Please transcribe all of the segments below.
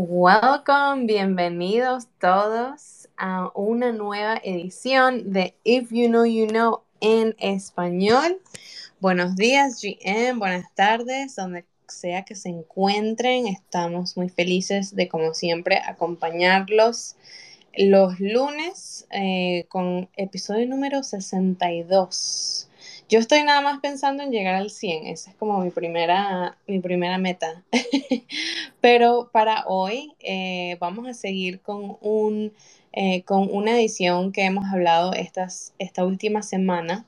Welcome, bienvenidos todos a una nueva edición de If You Know You Know en español. Buenos días, GM, buenas tardes, donde sea que se encuentren. Estamos muy felices de, como siempre, acompañarlos los lunes eh, con episodio número 62. Yo estoy nada más pensando en llegar al 100, esa es como mi primera, mi primera meta. Pero para hoy eh, vamos a seguir con, un, eh, con una edición que hemos hablado estas, esta última semana,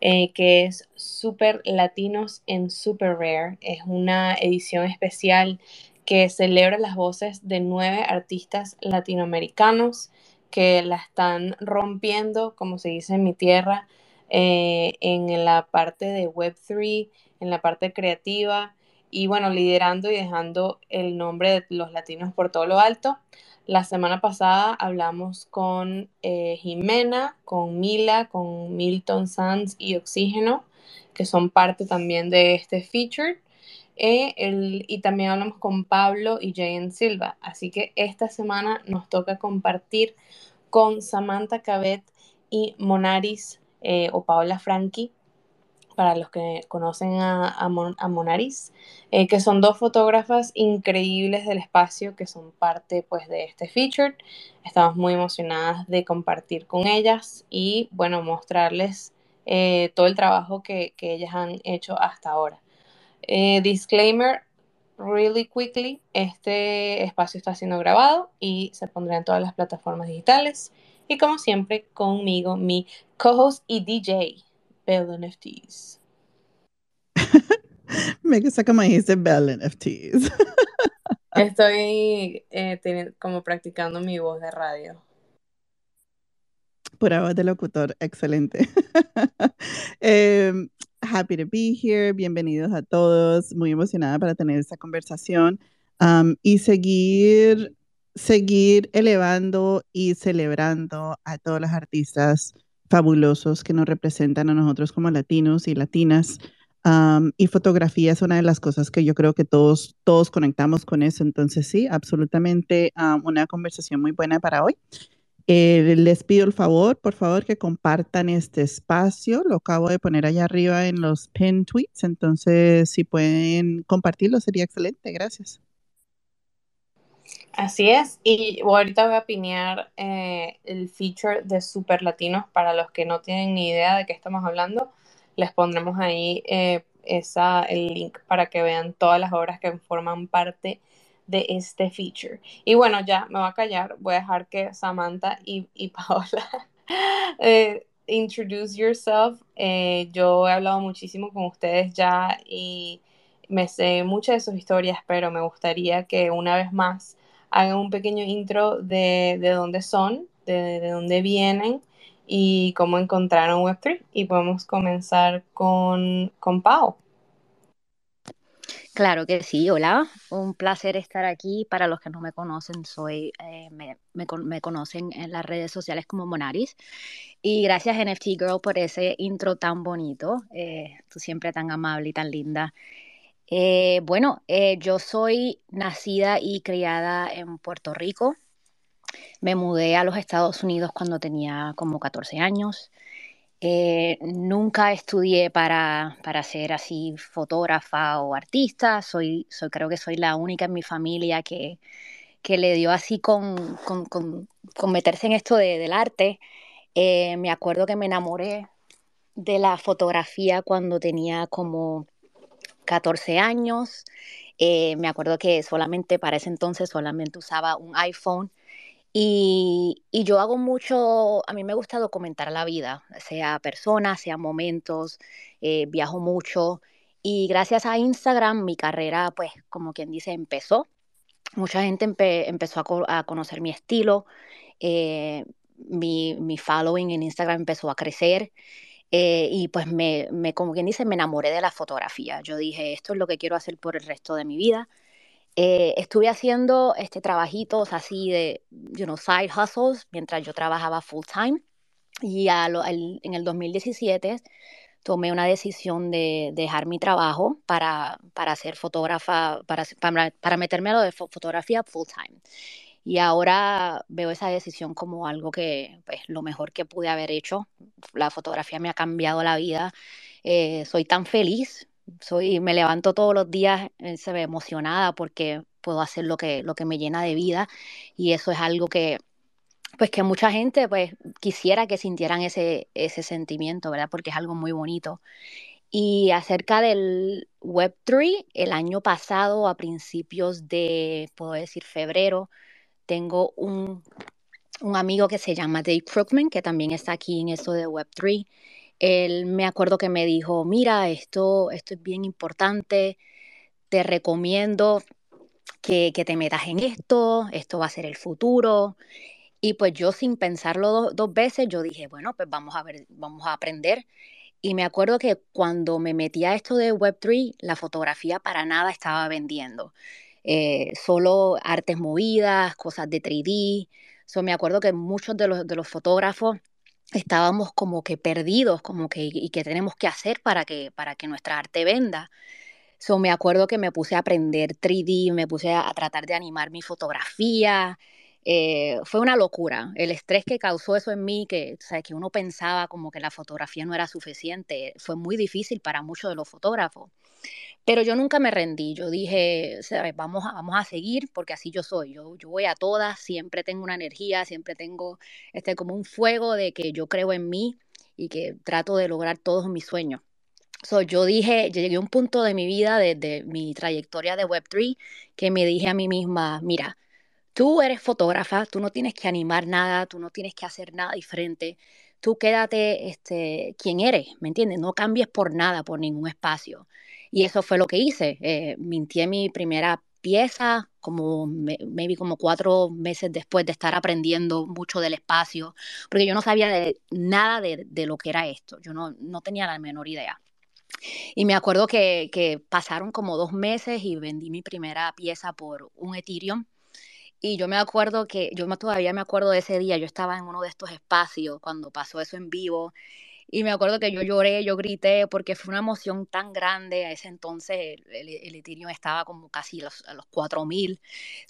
eh, que es Super Latinos en Super Rare. Es una edición especial que celebra las voces de nueve artistas latinoamericanos que la están rompiendo, como se dice en mi tierra, eh, en la parte de Web3, en la parte creativa y bueno, liderando y dejando el nombre de los latinos por todo lo alto. La semana pasada hablamos con eh, Jimena, con Mila, con Milton Sanz y Oxígeno, que son parte también de este feature. Eh, y también hablamos con Pablo y Jayen Silva. Así que esta semana nos toca compartir con Samantha Cabet y Monaris eh, o Paola Franchi, para los que conocen a, Monaris, eh, que son dos fotógrafas increíbles del espacio que son parte pues de este feature. Estamos muy emocionadas de compartir con ellas y bueno, mostrarles eh, todo el trabajo que, que, ellas han hecho hasta ahora. disclaimer, really quickly, este espacio está siendo grabado y se pondrá en todas las plataformas digitales. Y como siempre, conmigo, mi co-host y DJ, Bell NFTs. Me gusta como dijiste Bell NFTs. Estoy eh, como practicando mi voz de radio. Pura voz de locutor, excelente. Em, happy to be here, bienvenidos a todos, muy emocionada para tener esta conversación y seguir seguir elevando y celebrando a todos los artistas fabulosos que nos representan a nosotros como latinos y latinas. y fotografía es una de las cosas que yo creo que todos, todos conectamos con eso. Entonces, sí, absolutamente una conversación muy buena para hoy. Eh, les pido el favor, por favor, que compartan este espacio. Lo acabo de poner allá arriba en los pin tweets. Entonces, si pueden compartirlo, sería excelente. Gracias. Así es, y ahorita voy a pinear eh, el feature de Super Latinos para los que no tienen ni idea de qué estamos hablando. Les pondremos ahí eh, esa, el link para que vean todas las obras que forman parte de este feature. Y bueno, ya me voy a callar, voy a dejar que Samantha y, y Paola eh, introduce yourself. yo he hablado muchísimo con ustedes ya y me sé muchas de sus historias, pero me gustaría que una vez más hagan un pequeño intro de, de dónde son, de, de, dónde vienen y cómo encontraron Web3. Y podemos comenzar con, con Pau. Claro que sí, hola, un placer estar aquí. Para los que no me conocen, soy, eh, me, me, conocen en las redes sociales como Monaris. Y gracias NFT Girl por ese intro tan bonito, eh, tú siempre tan amable y tan linda. Eh, bueno, eh, yo soy nacida y criada en Puerto Rico. Me mudé a los Estados Unidos cuando tenía como 14 años. Eh, nunca estudié para, para ser así fotógrafa o artista. Soy, soy, creo que soy la única en mi familia que, que le dio así con, con, con, meterse en esto de, del arte. me acuerdo que me enamoré de la fotografía cuando tenía como 14 años. Eh, me acuerdo que solamente para ese entonces solamente usaba un iPhone. Y, yo hago mucho, a mí me gusta documentar la vida, sea personas, sea momentos, eh, viajo mucho. Y gracias a Instagram mi carrera, pues como quien dice, empezó. Mucha gente empezó a, a, conocer mi estilo, eh, mi, mi following en Instagram empezó a crecer. Eh, y pues me, me, como quien dice, me enamoré de la fotografía. Yo dije, esto es lo que quiero hacer por el resto de mi vida. Eh, estuve haciendo este trabajitos así de, you know, side hustles mientras yo trabajaba full time. Y a lo, en el 2017 tomé una decisión de dejar mi trabajo para, para ser fotógrafa, para, para, para meterme a lo de fotografía full time. Y ahora veo esa decisión como algo que, pues, lo mejor que pude haber hecho. La fotografía me ha cambiado la vida. Eh, soy tan feliz, soy, me levanto todos los días eh, se ve emocionada porque puedo hacer lo que, lo que me llena de vida y eso es algo que, pues que mucha gente pues quisiera que sintieran ese, ese sentimiento, ¿verdad? Porque es algo muy bonito. Y acerca del Web3, el año pasado, a principios de, puedo decir, febrero, tengo un, un amigo que se llama Dave Krugman, que también está aquí en eso de Web3. Él me acuerdo que me dijo, mira, esto, esto es bien importante, te recomiendo que, que te metas en esto, esto va a ser el futuro. Y pues yo sin pensarlo dos veces, yo dije, bueno, pues vamos a ver, vamos a aprender. Y me acuerdo que cuando me metí a esto de Web3, la fotografía para nada estaba vendiendo. Eh, solo artes movidas, cosas de 3D. So, me acuerdo que muchos de los, de los fotógrafos estábamos como que perdidos, como que, y qué tenemos que hacer para que, para que nuestra arte venda. So, me acuerdo que me puse a aprender 3D, me puse a, tratar de animar mi fotografía. Eh, fue una locura. El estrés que causó eso en mí, que, o sea, que uno pensaba como que la fotografía no era suficiente, fue muy difícil para muchos de los fotógrafos. Pero yo nunca me rendí, yo dije, Vamos, a, vamos a seguir porque así yo soy, yo, yo voy a todas, siempre tengo una energía, siempre tengo este, como un fuego de que yo creo en mí y que trato de lograr todos mis sueños. So, yo dije, llegué a un punto de mi vida, desde mi trayectoria de Web3, que me dije a mí misma, mira, tú eres fotógrafa, tú no tienes que animar nada, tú no tienes que hacer nada diferente, tú quédate este, quien eres, ¿me entiendes? No cambies por nada, por ningún espacio. Y eso fue lo que hice. Eh, mintié mi primera pieza como maybe como cuatro meses después de estar aprendiendo mucho del espacio, porque yo no sabía de, nada de, de, lo que era esto, yo no, no tenía la menor idea. Y me acuerdo que, que, pasaron como dos meses y vendí mi primera pieza por un Ethereum. Y yo me acuerdo que, yo todavía me acuerdo de ese día, yo estaba en uno de estos espacios cuando pasó eso en vivo y me acuerdo que yo lloré, yo grité, porque fue una emoción tan grande. A ese entonces el, el, Ethereum estaba como casi los, a los 4000.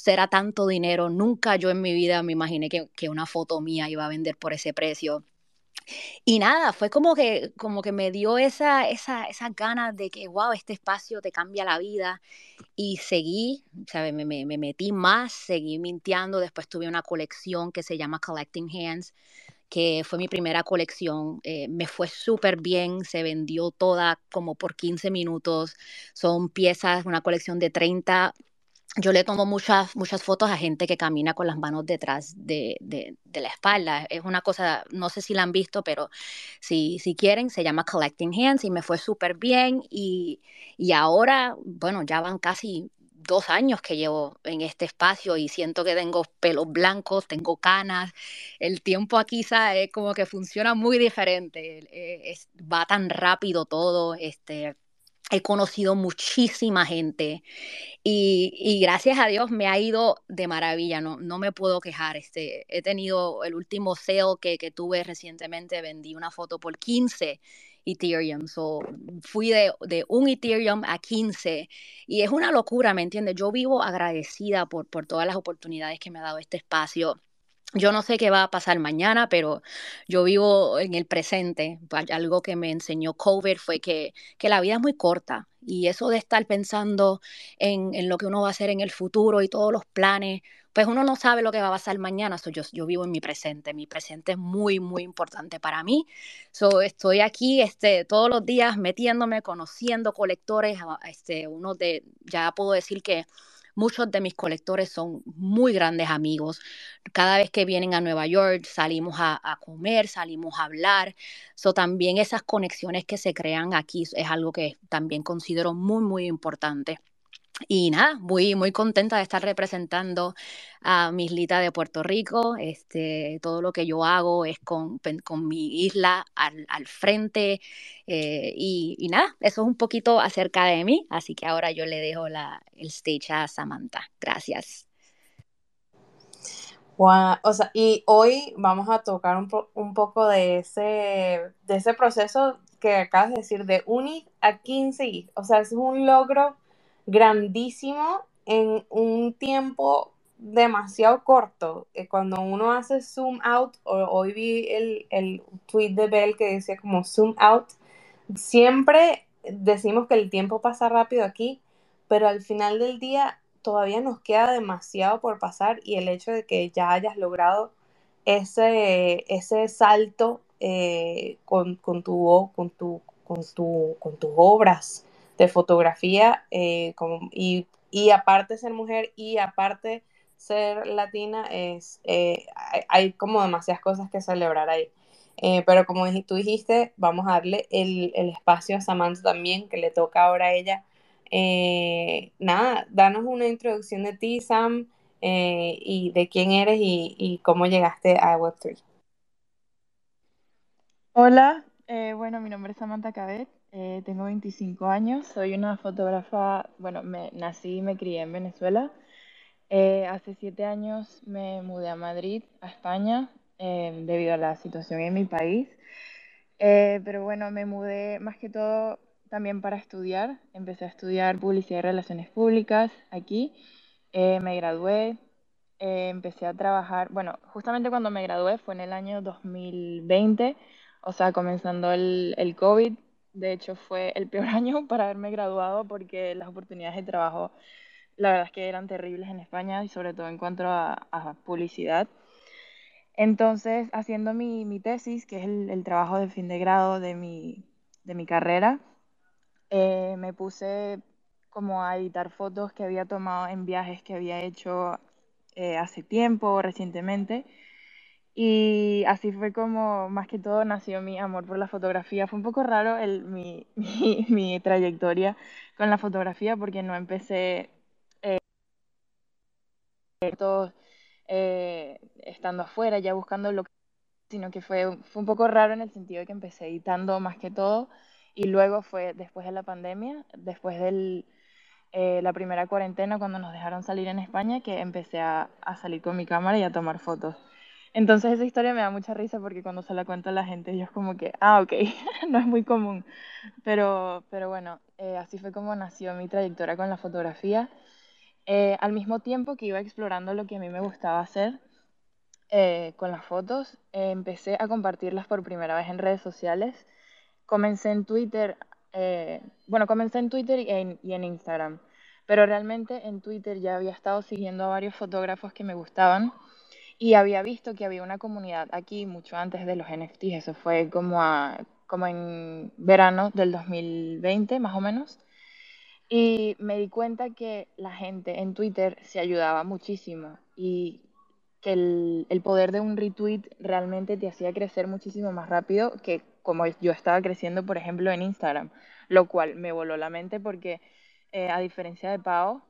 Era tanto dinero. Nunca yo en mi vida me imaginé que, que una foto mía iba a vender por ese precio. Y nada, fue como que, como que me dio esa, esa, esa ganas de que, wow, este espacio te cambia la vida. Y seguí, ¿sabes? Me, me, me metí más, seguí mintiendo. Después tuve una colección que se llama Collecting Hands, que fue mi primera colección. Eh, me fue súper bien, se vendió toda como por 15 minutos. Son piezas, una colección de 30 yo le tomo muchas, muchas fotos a gente que camina con las manos detrás de, de, de, la espalda. Es una cosa, no sé si la han visto, pero si, si quieren, se llama Collecting Hands y me fue súper bien. Y, y ahora, bueno, ya van casi dos años que llevo en este espacio y siento que tengo pelos blancos, tengo canas. El tiempo aquí ¿sabes? como que funciona muy diferente. Eh, va tan rápido todo. Este, he conocido muchísima gente y, gracias a Dios me ha ido de maravilla, no, no me puedo quejar. Este, he tenido el último sale que, que tuve recientemente, vendí una foto por 15 Ethereum. So, fui de, de, un Ethereum a 15 y es una locura, ¿me entiendes? Yo vivo agradecida por, por todas las oportunidades que me ha dado este espacio. Yo no sé qué va a pasar mañana, pero yo vivo en el presente. Algo que me enseñó COVID fue que, que la vida es muy corta y eso de estar pensando en, en, lo que uno va a hacer en el futuro y todos los planes, pues uno no sabe lo que va a pasar mañana. So, yo, yo vivo en mi presente. Mi presente es muy, muy importante para mí. So, estoy aquí este, todos los días metiéndome, conociendo colectores. Este, uno de, ya puedo decir que muchos de mis colectores son muy grandes amigos. Cada vez que vienen a Nueva York salimos a, a comer, salimos a hablar. So, también esas conexiones que se crean aquí es algo que también considero muy, muy importante. Y nada, muy, muy contenta de estar representando a mi islita de Puerto Rico. Este, todo lo que yo hago es con, con mi isla al, al frente. Eh, y, y, nada, eso es un poquito acerca de mí. Así que ahora yo le dejo la, el stage a Samantha. Gracias. Wow, o sea, y hoy vamos a tocar un, po un poco de ese, de ese proceso que acabas de decir, de un a 15 o sea, es un logro grandísimo en un tiempo demasiado corto. Cuando uno hace zoom out, hoy vi el, el tweet de Bell que decía como zoom out, siempre decimos que el tiempo pasa rápido aquí, pero al final del día todavía nos queda demasiado por pasar y el hecho de que ya hayas logrado ese, ese salto eh, con, con, tu, con, tu, con, tu, con tus obras de fotografía eh, y, aparte ser mujer y aparte ser latina, es, eh, hay, como demasiadas cosas que celebrar ahí. pero como tú dijiste, vamos a darle el, espacio a Samantha también, que le toca ahora a ella. nada, danos una introducción de ti, Sam, y de quién eres y, cómo llegaste a Web3. Hola, eh, bueno, mi nombre es Samantha Cabet, eh, tengo 25 años, soy una fotógrafa, bueno, me, nací y me crié en Venezuela. Eh, hace siete años me mudé a Madrid, a España, debido a la situación en mi país. pero bueno, me mudé más que todo también para estudiar. Empecé a estudiar publicidad y relaciones públicas aquí. me gradué, empecé a trabajar, bueno, justamente cuando me gradué fue en el año 2020 o sea, comenzando el, el COVID, de hecho fue el peor año para haberme graduado porque las oportunidades de trabajo, la verdad es que eran terribles en España y sobre todo en cuanto a, publicidad. Entonces, haciendo mi, mi tesis, que es el, trabajo de fin de grado de mi, de mi carrera, eh, me puse como a editar fotos que había tomado en viajes que había hecho eh, hace tiempo, recientemente, y así fue como, más que todo, nació mi amor por la fotografía. Fue un poco raro el, mi, mi, trayectoria con la fotografía porque no empecé eh, eh, estando afuera, ya buscando lo que sino que fue, fue un poco raro en el sentido de que empecé editando más que todo y luego fue después de la pandemia, después de eh, la primera cuarentena cuando nos dejaron salir en España que empecé a, a salir con mi cámara y a tomar fotos. Entonces esa historia me da mucha risa porque cuando se la cuento a la gente, ellos como que, ah, ok, no es muy común. Pero, pero bueno, eh, así fue como nació mi trayectoria con la fotografía. Eh, al mismo tiempo que iba explorando lo que a mí me gustaba hacer eh, con las fotos, empecé a compartirlas por primera vez en redes sociales. Comencé en Twitter, bueno, comencé en Twitter y en, y en Instagram, pero realmente en Twitter ya había estado siguiendo a varios fotógrafos que me gustaban y había visto que había una comunidad aquí mucho antes de los NFTs, eso fue como, como en verano del 2020 más o menos. Y me di cuenta que la gente en Twitter se ayudaba muchísimo y que el, el, poder de un retweet realmente te hacía crecer muchísimo más rápido que como yo estaba creciendo, por ejemplo, en Instagram, lo cual me voló la mente porque eh, a diferencia de Pau,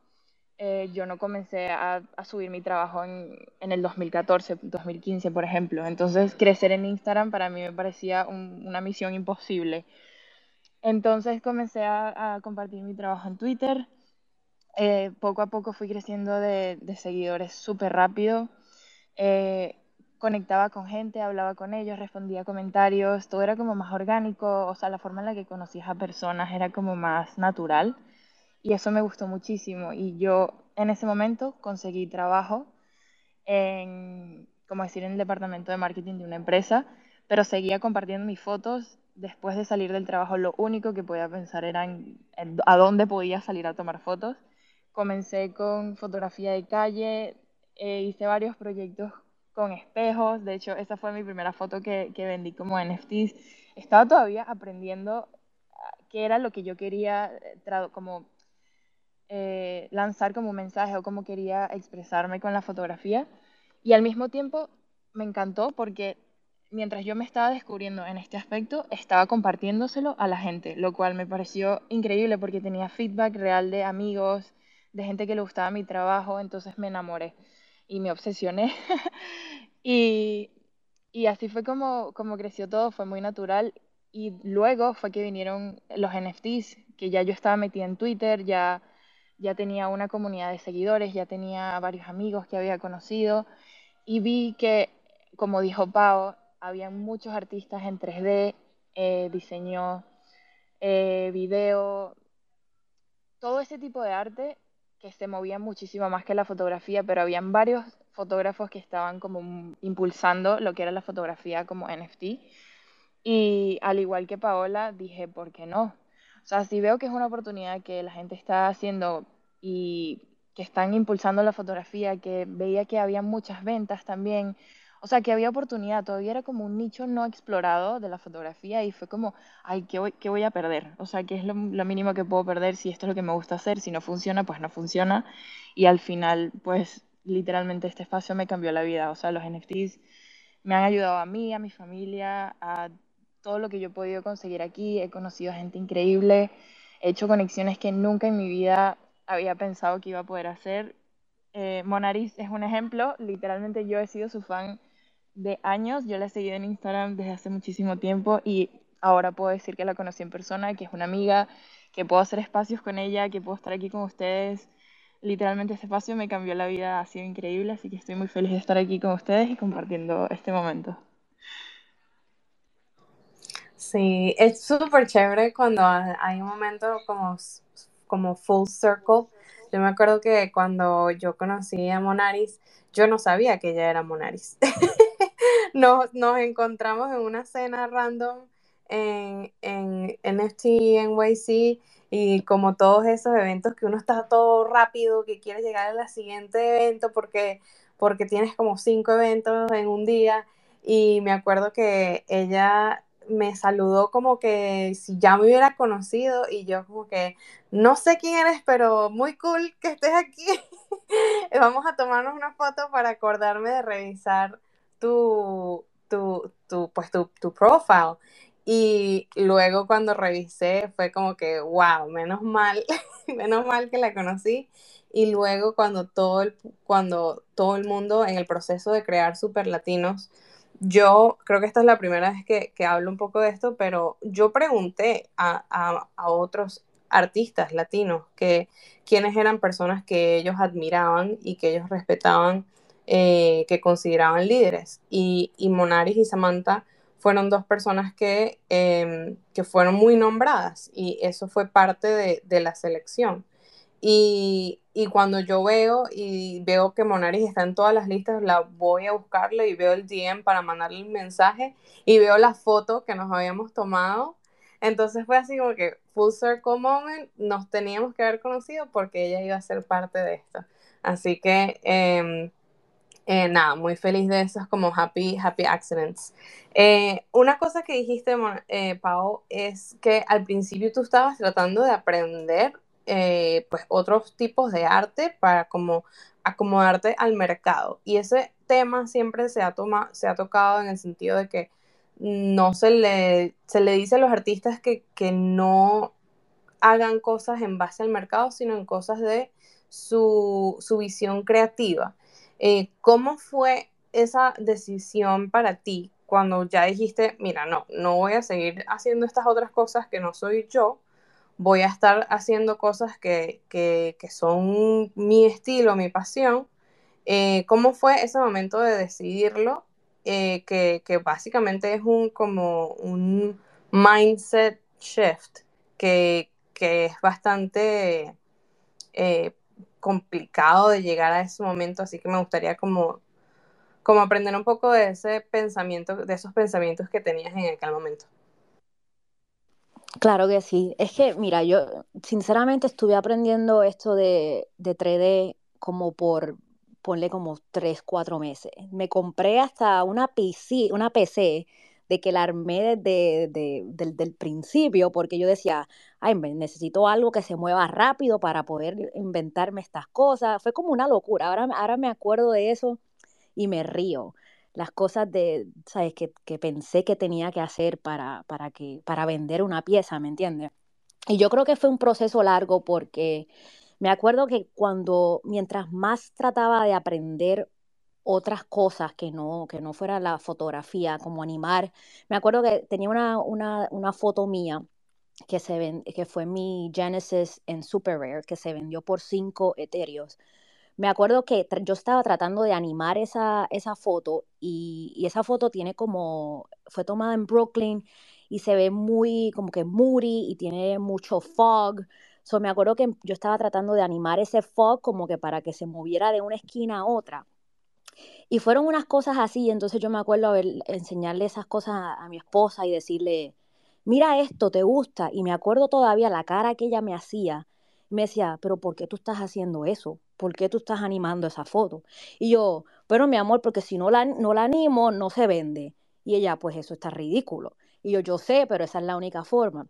eh, yo no comencé a, subir mi trabajo en, en, el 2014, 2015, por ejemplo. Entonces, crecer en Instagram para mí me parecía una misión imposible. Entonces, comencé a, compartir mi trabajo en Twitter. Eh, poco a poco fui creciendo de, seguidores súper rápido. Eh, conectaba con gente, hablaba con ellos, respondía comentarios, todo era como más orgánico, o sea, la forma en la que conocías a personas era como más natural y eso me gustó muchísimo. Y yo en ese momento conseguí trabajo en, como decir, en el departamento de marketing de una empresa, pero seguía compartiendo mis fotos. Después de salir del trabajo, lo único que podía pensar era en, a dónde podía salir a tomar fotos. Comencé con fotografía de calle, eh, hice varios proyectos con espejos. De hecho, esa fue mi primera foto que, que vendí como NFTs. Estaba todavía aprendiendo ah, qué era lo que yo quería eh, como eh, lanzar como mensaje o como quería expresarme con la fotografía. Y al mismo tiempo me encantó porque mientras yo me estaba descubriendo en este aspecto, estaba compartiéndoselo a la gente, lo cual me pareció increíble porque tenía feedback real de amigos, de gente que le gustaba mi trabajo, entonces me enamoré y me obsesioné. y, y, así fue como, como creció todo, fue muy natural. Y luego fue que vinieron los NFTs, que ya yo estaba metida en Twitter, ya ya tenía una comunidad de seguidores, ya tenía varios amigos que había conocido y vi que, como dijo Pau, había muchos artistas en 3D eh, diseño, eh, video, todo ese tipo de arte que se movía muchísimo más que la fotografía, pero habían varios fotógrafos que estaban como impulsando lo que era la fotografía como NFT. Y al igual que Paola, dije, ¿por qué no? O sea, si veo que es una oportunidad que la gente está haciendo y que están impulsando la fotografía, que veía que había muchas ventas también, o sea, que había oportunidad, todavía era como un nicho no explorado de la fotografía y fue como, ay, ¿qué voy, qué voy a perder? O sea, ¿qué es lo, lo, mínimo que puedo perder si esto es lo que me gusta hacer? Si no funciona, pues no funciona. Y al final, pues literalmente este espacio me cambió la vida. O sea, los NFTs me han ayudado a mí, a mi familia, a todo lo que yo he podido conseguir aquí. He conocido gente increíble, he hecho conexiones que nunca en mi vida había pensado que iba a poder hacer. Eh, Monaris es un ejemplo, literalmente yo he sido su fan de años, yo la he seguido en Instagram desde hace muchísimo tiempo y ahora puedo decir que la conocí en persona, que es una amiga, que puedo hacer espacios con ella, que puedo estar aquí con ustedes. Literalmente este espacio me cambió la vida, ha sido increíble, así que estoy muy feliz de estar aquí con ustedes y compartiendo este momento. Sí, es súper chévere cuando hay un momento como, como full circle. Yo me acuerdo que cuando yo conocí a Monaris, yo no sabía que ella era Monaris. nos, nos encontramos en una cena random en, en NFT NYC y como todos esos eventos que uno está todo rápido, que quiere llegar al siguiente evento porque, porque tienes como cinco eventos en un día. Y me acuerdo que ella me saludó como que si ya me hubiera conocido y yo como que no sé quién eres, pero muy cool que estés aquí. Vamos a tomarnos una foto para acordarme de revisar tu, tu, tu, pues tu, tu profile. Y luego cuando revisé fue como que, wow, menos mal, menos mal que la conocí. Y luego cuando todo el, cuando todo el mundo en el proceso de crear Super Latinos, yo creo que esta es la primera vez que, que hablo un poco de esto, pero yo pregunté a, a, a otros artistas latinos que quiénes eran personas que ellos admiraban y que ellos respetaban, eh, que consideraban líderes. Y, y, Monaris y Samantha fueron dos personas que, eh, que fueron muy nombradas y eso fue parte de, de la selección. Y, y, cuando yo veo y veo que Monaris está en todas las listas, la voy a buscarle y veo el DM para mandarle el mensaje y veo la foto que nos habíamos tomado. Entonces fue así como que full circle moment, nos teníamos que haber conocido porque ella iba a ser parte de esto. Así que eh, eh, nada, muy feliz de esos como happy, happy accidents. Eh, una cosa que dijiste, eh, Pau, es que al principio tú estabas tratando de aprender eh, pues otros tipos de arte para como acomodarte al mercado. Y ese tema siempre se ha, toma, se ha tocado en el sentido de que no se le, se le dice a los artistas que, que no hagan cosas en base al mercado, sino en cosas de su, su visión creativa. Eh, ¿Cómo fue esa decisión para ti cuando ya dijiste, mira, no, no voy a seguir haciendo estas otras cosas que no soy yo, voy a estar haciendo cosas que, que, son mi estilo, mi pasión? Eh, ¿Cómo fue ese momento de decidirlo? Eh, que, que, básicamente es un como un mindset shift que, que es bastante eh, complicado de llegar a ese momento, así que me gustaría como, como aprender un poco de ese pensamiento, de esos pensamientos que tenías en aquel momento. Claro que sí. Es que, mira, yo sinceramente estuve aprendiendo esto de, de 3D como por, ponle como 3, 4 meses. Me compré hasta una PC, una PC de que la armé desde de, del, del principio, porque yo decía, ay, necesito algo que se mueva rápido para poder inventarme estas cosas. Fue como una locura. Ahora, ahora me acuerdo de eso y me río. Las cosas de, ¿sabes? Que, que pensé que tenía que hacer para, para, que, para vender una pieza, ¿me entiendes? Y yo creo que fue un proceso largo porque me acuerdo que cuando, mientras más trataba de aprender otras cosas que no, que no fuera la fotografía, como animar. Me acuerdo que tenía una, una, una foto mía que, se ven, que fue mi Genesis en Super Rare, que se vendió por 5 etéreos. Me acuerdo que yo estaba tratando de animar esa, esa foto y, esa foto tiene como, fue tomada en Brooklyn y se ve muy como que moody y tiene mucho fog. So, me acuerdo que yo estaba tratando de animar ese fog como que para que se moviera de una esquina a otra. Y fueron unas cosas así, entonces yo me acuerdo ver, enseñarle esas cosas a mi esposa y decirle, mira esto, ¿te gusta? Y me acuerdo todavía la cara que ella me hacía. Me decía, pero ¿por qué tú estás haciendo eso? ¿Por qué tú estás animando esa foto? Y yo, pero mi amor, porque si no la, no la animo, no se vende. Y ella, pues eso está ridículo. Y yo, yo sé, pero esa es la única forma.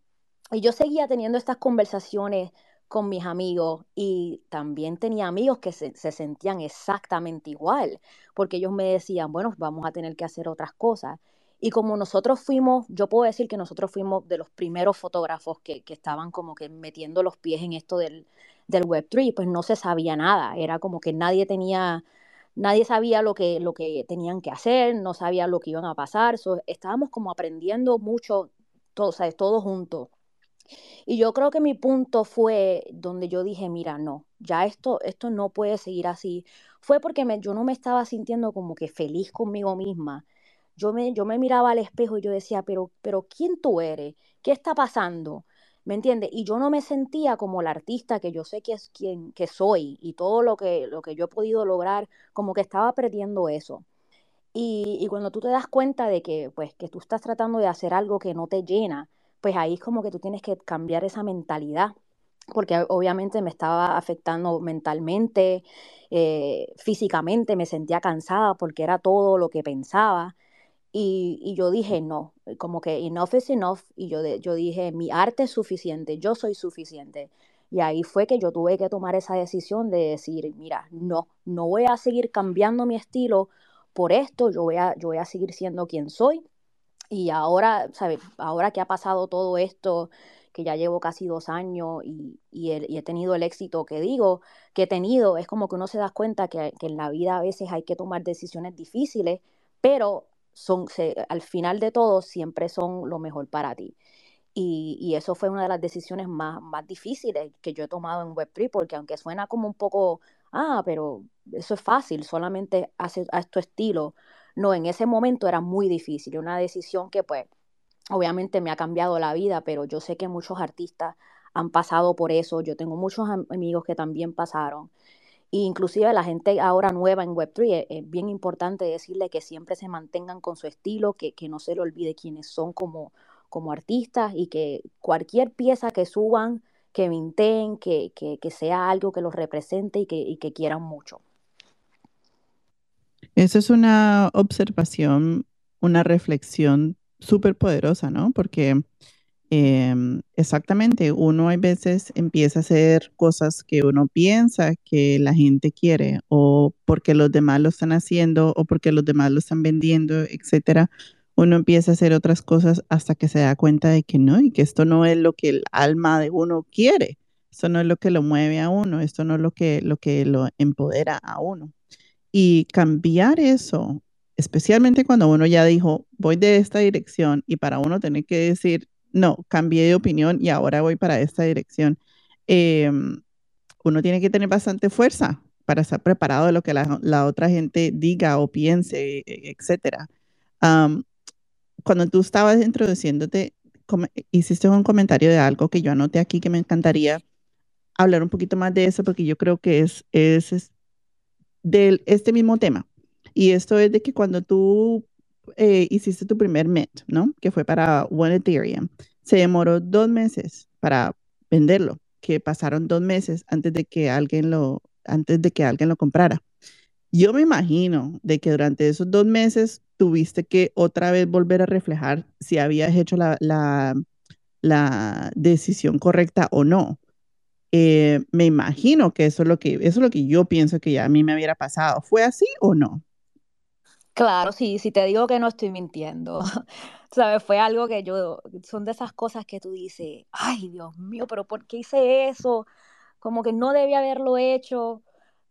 Y yo seguía teniendo estas conversaciones con mis amigos y también tenía amigos que se, se, sentían exactamente igual, porque ellos me decían, bueno, vamos a tener que hacer otras cosas. Y como nosotros fuimos, yo puedo decir que nosotros fuimos de los primeros fotógrafos que, que estaban como que metiendo los pies en esto del, del Web3, pues no se sabía nada, era como que nadie tenía, nadie sabía lo que, lo que tenían que hacer, no sabía lo que iban a pasar, so, estábamos como aprendiendo mucho, todos, ¿sabes? todos juntos. Y yo creo que mi punto fue donde yo dije, mira, no, ya esto, esto no puede seguir así. Fue porque yo no me estaba sintiendo como que feliz conmigo misma. Yo me, yo me miraba al espejo y yo decía, pero, pero ¿quién tú eres? ¿Qué está pasando? ¿Me entiendes? Y yo no me sentía como la artista que yo sé que es quien que soy y todo lo que, lo que yo he podido lograr, como que estaba perdiendo eso. Y, y cuando tú te das cuenta de que, pues, que tú estás tratando de hacer algo que no te llena, pues ahí es como que tú tienes que cambiar esa mentalidad, porque obviamente me estaba afectando mentalmente, eh, físicamente, me sentía cansada porque era todo lo que pensaba. Y, yo dije, no, como que enough is enough. Y yo, yo dije, mi arte es suficiente, yo soy suficiente. Y ahí fue que yo tuve que tomar esa decisión de decir, mira, no, no voy a seguir cambiando mi estilo por esto, yo voy a, yo voy a seguir siendo quien soy y ahora, ¿sabes? Ahora que ha pasado todo esto, que ya llevo casi dos años y, y, he tenido el éxito que digo que he tenido, es como que uno se da cuenta que, que en la vida a veces hay que tomar decisiones difíciles, pero son, se, al final de todo siempre son lo mejor para ti. Y, y, eso fue una de las decisiones más, más difíciles que yo he tomado en Web3, porque aunque suena como un poco, ah, pero eso es fácil, solamente hace a tu estilo, no, en ese momento era muy difícil, una decisión que pues obviamente me ha cambiado la vida, pero yo sé que muchos artistas han pasado por eso, yo tengo muchos amigos que también pasaron. Inclusive la gente ahora nueva en Web3, es, bien importante decirle que siempre se mantengan con su estilo, que, que no se le olvide quiénes son como, como artistas y que cualquier pieza que suban, que minten, que, que, que sea algo que los represente y que, que quieran mucho. Esa es una observación, una reflexión súper poderosa, ¿no? Porque eh, exactamente, uno a veces empieza a hacer cosas que uno piensa que la gente quiere o porque los demás lo están haciendo o porque los demás lo están vendiendo, etcétera. Uno empieza a hacer otras cosas hasta que se da cuenta de que no y que esto no es lo que el alma de uno quiere. Esto no es lo que lo mueve a uno, esto no es lo que lo, que lo empodera a uno. Y cambiar eso, especialmente cuando uno ya dijo, voy de esta dirección y para uno tener que decir, no, cambié de opinión y ahora voy para esta dirección, eh, uno tiene que tener bastante fuerza para estar preparado de lo que la, la otra gente diga o piense, etc. Um, cuando tú estabas introduciéndote, hiciste un comentario de algo que yo anoté aquí que me encantaría hablar un poquito más de eso porque yo creo que es, es, es de este mismo tema. Y esto es de que cuando tú eh, hiciste tu primer MET, ¿no? Que fue para One Ethereum, se demoró dos meses para venderlo, que pasaron dos meses antes de que alguien lo, antes de que alguien lo comprara. Yo me imagino de que durante esos dos meses tuviste que otra vez volver a reflejar si habías hecho la, la, la decisión correcta o no. Eh, me imagino que eso es lo que eso es lo que yo pienso que ya a mí me hubiera pasado. ¿Fue así o no? Claro, sí, si te digo que no estoy mintiendo. ¿Sabes? Fue algo que yo, son de esas cosas que tú dices, ay, Dios mío, pero ¿por qué hice eso? Como que no debía haberlo hecho,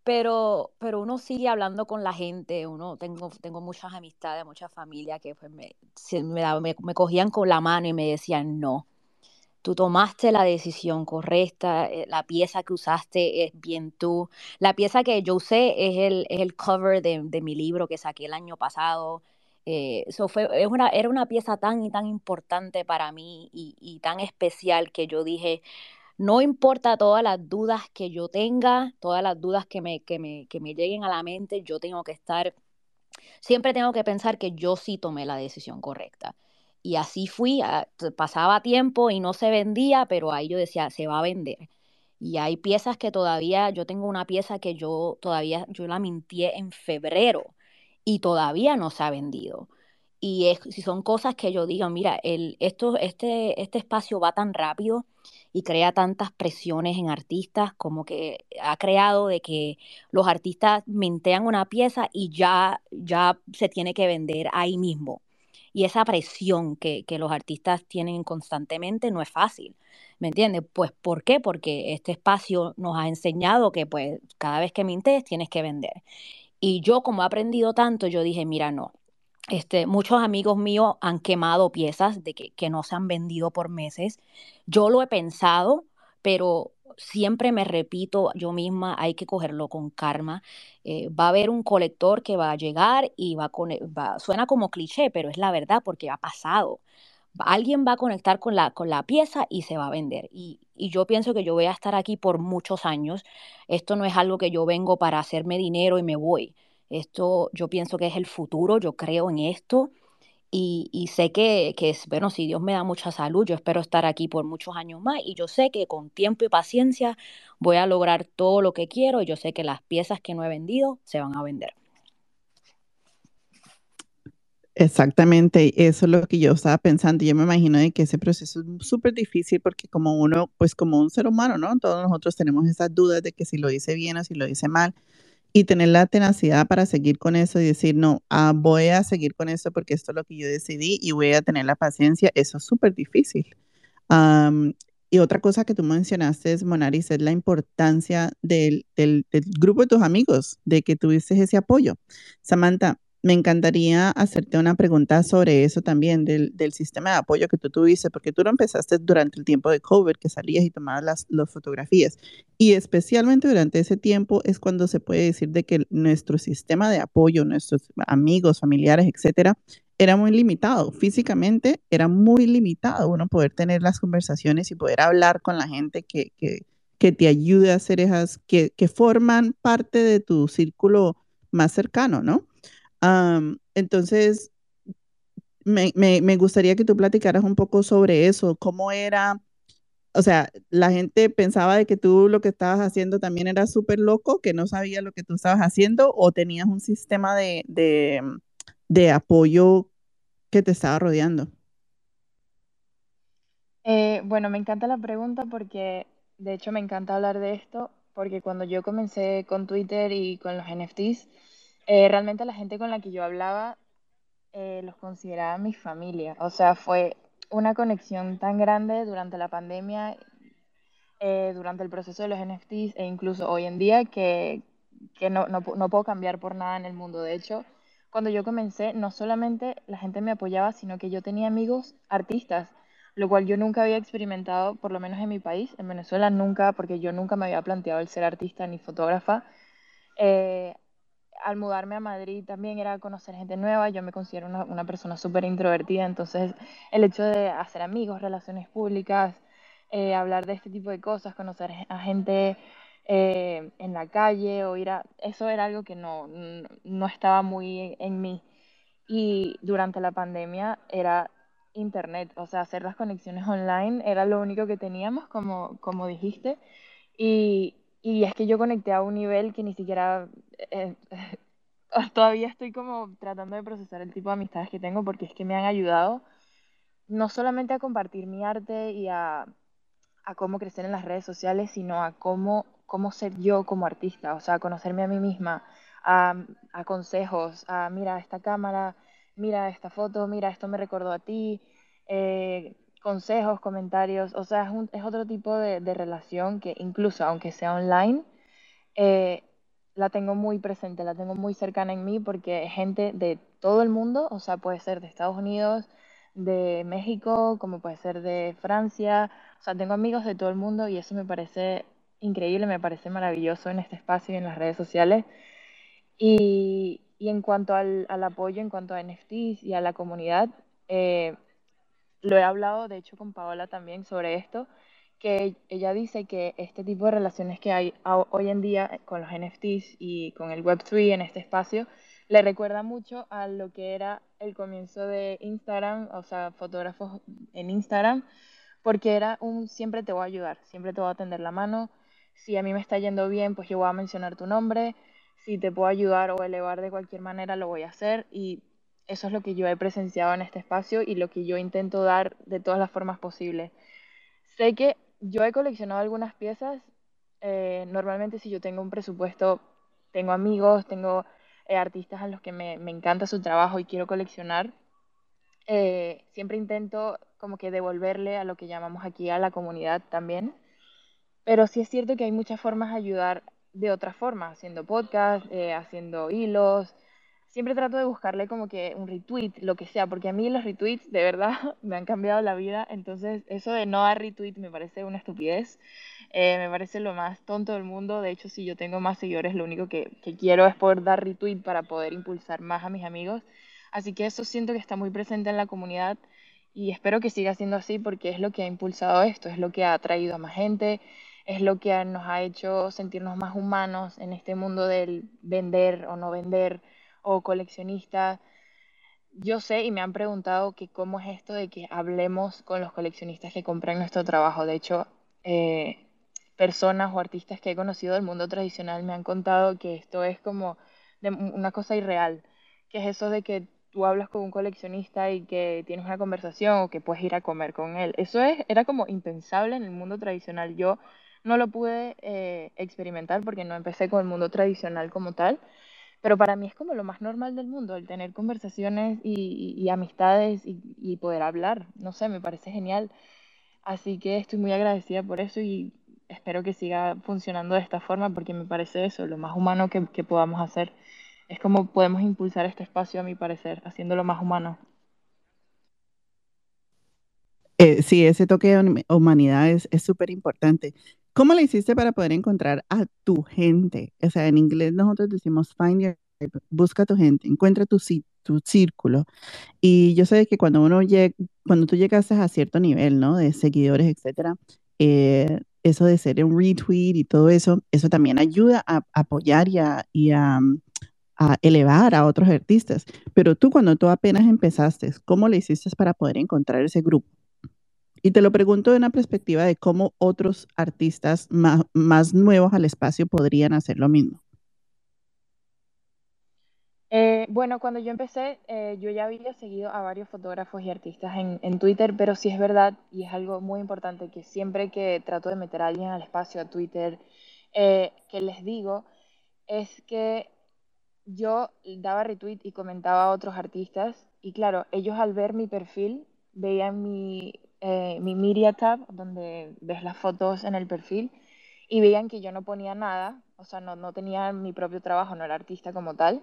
pero, pero uno sigue hablando con la gente, uno, tengo, tengo muchas amistades, muchas familias que pues me, me, me, me cogían con la mano y me decían, no, tú tomaste la decisión correcta, eh, la pieza que usaste es bien tú. La pieza que yo usé es el, es el cover de, de mi libro que saqué el año pasado. eso fue, es una, era una pieza tan y tan importante para mí y, y tan especial que yo dije, no importa todas las dudas que yo tenga, todas las dudas que me, que me, que me lleguen a la mente, yo tengo que estar, siempre tengo que pensar que yo sí tomé la decisión correcta. Y así fui, ah, pasaba tiempo y no se vendía, pero ahí yo decía, se va a vender. Y hay piezas que todavía, yo tengo una pieza que yo todavía, yo la mintié en febrero y todavía no se ha vendido. Y es, si son cosas que yo digo, mira, el, esto, este, este espacio va tan rápido y crea tantas presiones en artistas como que ha creado de que los artistas mintean una pieza y ya, ya se tiene que vender ahí mismo. Y esa presión que, que los artistas tienen constantemente no es fácil. ¿Me entiendes? Pues ¿por qué? Porque este espacio nos ha enseñado que pues cada vez que mintes tienes que vender. Y yo como he aprendido tanto, yo dije, mira, no, este, muchos amigos míos han quemado piezas de que, que, no se han vendido por meses. Yo lo he pensado, pero siempre me repito yo misma, hay que cogerlo con karma. Eh, va a haber un colector que va a llegar y va va, suena como cliché, pero es la verdad porque ha pasado. Alguien va a conectar con la, con la pieza y se va a vender. Y, y yo pienso que yo voy a estar aquí por muchos años. Esto no es algo que yo vengo para hacerme dinero y me voy. Esto yo pienso que es el futuro, yo creo en esto y, y sé que, que, bueno, si Dios me da mucha salud, yo espero estar aquí por muchos años más y yo sé que con tiempo y paciencia voy a lograr todo lo que quiero y yo sé que las piezas que no he vendido se van a vender. Exactamente, eso es lo que yo estaba pensando. Yo me imagino de que ese proceso es súper difícil porque como uno, pues como un ser humano, ¿no? Todos nosotros tenemos esas dudas de que si lo hice bien o si lo hice mal y tener la tenacidad para seguir con eso y decir, no, ah, voy a seguir con esto porque esto es lo que yo decidí y voy a tener la paciencia, eso es súper difícil. y otra cosa que tú mencionaste, Monaris, es la importancia del, del, del, grupo de tus amigos, de que tuviste ese apoyo. Samantha, me encantaría hacerte una pregunta sobre eso también, del, del, sistema de apoyo que tú tuviste, porque tú lo empezaste durante el tiempo de COVID, que salías y tomabas las, las, fotografías. Y especialmente durante ese tiempo es cuando se puede decir de que nuestro sistema de apoyo, nuestros amigos, familiares, etcétera, era muy limitado. Físicamente era muy limitado uno poder tener las conversaciones y poder hablar con la gente que, que, que te ayude a hacer esas, que, que forman parte de tu círculo más cercano, ¿no? Entonces, me, me, me, gustaría que tú platicaras un poco sobre eso, cómo era, o sea, la gente pensaba de que tú lo que estabas haciendo también era súper loco, que no sabía lo que tú estabas haciendo, o tenías un sistema de, de, de apoyo que te estaba rodeando. Eh, bueno, me encanta la pregunta porque de hecho me encanta hablar de esto, porque cuando yo comencé con Twitter y con los NFTs, eh, realmente la gente con la que yo hablaba eh, los consideraba mi familia. O sea, fue una conexión tan grande durante la pandemia, eh, durante el proceso de los NFTs e incluso hoy en día que, que no, no, no, puedo cambiar por nada en el mundo. De hecho, cuando yo comencé, no solamente la gente me apoyaba, sino que yo tenía amigos artistas, lo cual yo nunca había experimentado, por lo menos en mi país, en Venezuela nunca, porque yo nunca me había planteado el ser artista ni fotógrafa. Eh, al mudarme a Madrid también era conocer gente nueva, yo me considero una, una persona súper introvertida, entonces el hecho de hacer amigos, relaciones públicas, eh, hablar de este tipo de cosas, conocer a gente eh, en la calle o ir a... Eso era algo que no, no estaba muy en mí. Y durante la pandemia era internet, o sea, hacer las conexiones online era lo único que teníamos, como, como dijiste. Y, y es que yo conecté a un nivel que ni siquiera... Eh, todavía estoy como tratando de procesar el tipo de amistades que tengo porque es que me han ayudado no solamente a compartir mi arte y a, a cómo crecer en las redes sociales, sino a cómo, cómo ser yo como artista, o sea, a conocerme a mí misma, a, a consejos, a mira esta cámara, mira esta foto, mira esto me recordó a ti, eh, consejos, comentarios, o sea, es, un, es otro tipo de, de, relación que incluso aunque sea online, eh, la tengo muy presente, la tengo muy cercana en mí porque gente de todo el mundo, o sea, puede ser de Estados Unidos, de México, como puede ser de Francia, o sea, tengo amigos de todo el mundo y eso me parece increíble, me parece maravilloso en este espacio y en las redes sociales. Y, y en cuanto al, al, apoyo, en cuanto a NFTs y a la comunidad, eh, lo he hablado de hecho con Paola también sobre esto, que ella dice que este tipo de relaciones que hay hoy en día con los NFTs y con el Web3 en este espacio, le recuerda mucho a lo que era el comienzo de Instagram, o sea, fotógrafos en Instagram, porque era un siempre te voy a ayudar, siempre te voy a tender la mano, si a mí me está yendo bien, pues yo voy a mencionar tu nombre, si te puedo ayudar o elevar de cualquier manera, lo voy a hacer y eso es lo que yo he presenciado en este espacio y lo que yo intento dar de todas las formas posibles. Sé que yo he coleccionado algunas piezas. Eh, normalmente si yo tengo un presupuesto, tengo amigos, tengo eh, artistas a los que me, me, encanta su trabajo y quiero coleccionar. Eh, siempre intento como que devolverle a lo que llamamos aquí a la comunidad también. Pero sí es cierto que hay muchas formas de ayudar de otra forma, haciendo podcast, haciendo hilos, siempre trato de buscarle como que un retweet, lo que sea, porque a mí los retweets de verdad me han cambiado la vida, entonces eso de no dar retweet me parece una estupidez, eh, me parece lo más tonto del mundo, de hecho si yo tengo más seguidores lo único que, que quiero es poder dar retweet para poder impulsar más a mis amigos, así que eso siento que está muy presente en la comunidad y espero que siga siendo así porque es lo que ha impulsado esto, es lo que ha atraído a más gente, es lo que nos ha hecho sentirnos más humanos en este mundo del vender o no vender o coleccionistas. Yo sé y me han preguntado que cómo es esto de que hablemos con los coleccionistas que compran nuestro trabajo. De hecho, eh, personas o artistas que he conocido del mundo tradicional me han contado que esto es como una cosa irreal, que es eso de que tú hablas con un coleccionista y que tienes una conversación o que puedes ir a comer con él. Eso es, era como impensable en el mundo tradicional. Yo no lo pude eh, experimentar porque no empecé con el mundo tradicional como tal, pero para mí es como lo más normal del mundo, el tener conversaciones y, amistades y, poder hablar. No sé, me parece genial. Así que estoy muy agradecida por eso y espero que siga funcionando de esta forma porque me parece eso, lo más humano que, podamos hacer. Es como podemos impulsar este espacio, a mi parecer, haciéndolo más humano. Eh, sí, ese toque de humanidad es súper importante. ¿Cómo le hiciste para poder encontrar a tu gente? O sea, en inglés nosotros decimos find your busca a tu gente, encuentra tu, tu círculo. Y yo sé que cuando uno llega, cuando tú llegas a cierto nivel, ¿no? De seguidores, etcétera, eh, eso de ser un retweet y todo eso, eso también ayuda a, apoyar y, a, a, elevar a otros artistas. Pero tú cuando tú apenas empezaste, ¿cómo le hiciste para poder encontrar ese grupo? Y te lo pregunto de una perspectiva de cómo otros artistas más, nuevos al espacio podrían hacer lo mismo. Eh, bueno, cuando yo empecé, eh, yo ya había seguido a varios fotógrafos y artistas en, Twitter, pero sí es verdad, y es algo muy importante, que siempre que trato de meter a alguien al espacio, a Twitter, eh, que les digo, es que yo daba retweet y comentaba a otros artistas, y claro, ellos al ver mi perfil, veían mi, eh, mi Media Tab, donde ves las fotos en el perfil, y veían que yo no ponía nada, o sea, no, no tenía mi propio trabajo, no era artista como tal.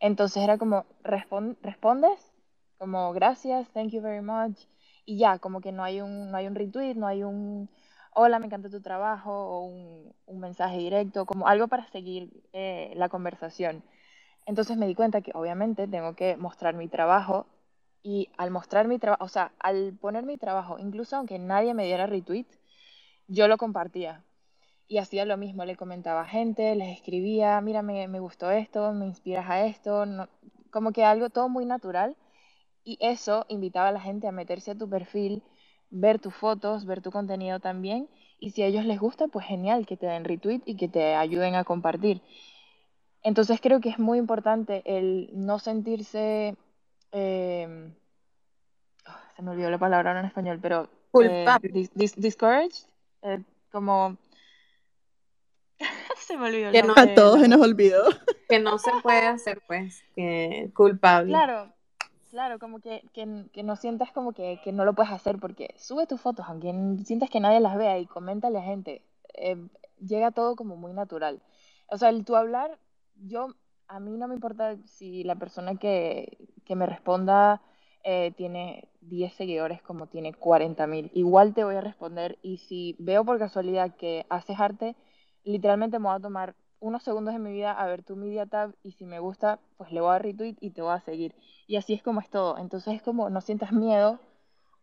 Entonces era como, respondes, como gracias, thank you very much, y ya, como que no hay un, no hay un retweet, no hay un hola, me encanta tu trabajo, o un, un mensaje directo, como algo para seguir eh, la conversación. Entonces me di cuenta que obviamente tengo que mostrar mi trabajo y al mostrar mi trabajo, o sea, al poner mi trabajo, incluso aunque nadie me diera retweet, yo lo compartía. Y hacía lo mismo, le comentaba a gente, les escribía, mira, me, me gustó esto, me inspiras a esto, como que algo todo muy natural. Y eso invitaba a la gente a meterse a tu perfil, ver tus fotos, ver tu contenido también. Y si a ellos les gusta, pues genial, que te den retweet y que te ayuden a compartir. Entonces creo que es muy importante el no sentirse Em, ah, se me olvidó la palabra ahora en español, pero eh, discouraged, eh, como se me olvidó. Que no, a todos se nos olvidó. Que no se puede hacer, pues, que culpable. Claro, claro, como que, que, no sientas como que, que, no lo puedes hacer, porque sube tus fotos, aunque sientas que nadie las vea y coméntale a gente, eh, llega todo como muy natural. O sea, el tu hablar, yo a mí no me importa si la persona que, me responda eh, tiene 10 seguidores como tiene 40.000. Igual te voy a responder y si veo por casualidad que haces arte, literalmente me voy a tomar unos segundos de mi vida a ver tu media tab y si me gusta, pues le voy a retweet y te voy a seguir. Y así es como es todo. Entonces es como no sientas miedo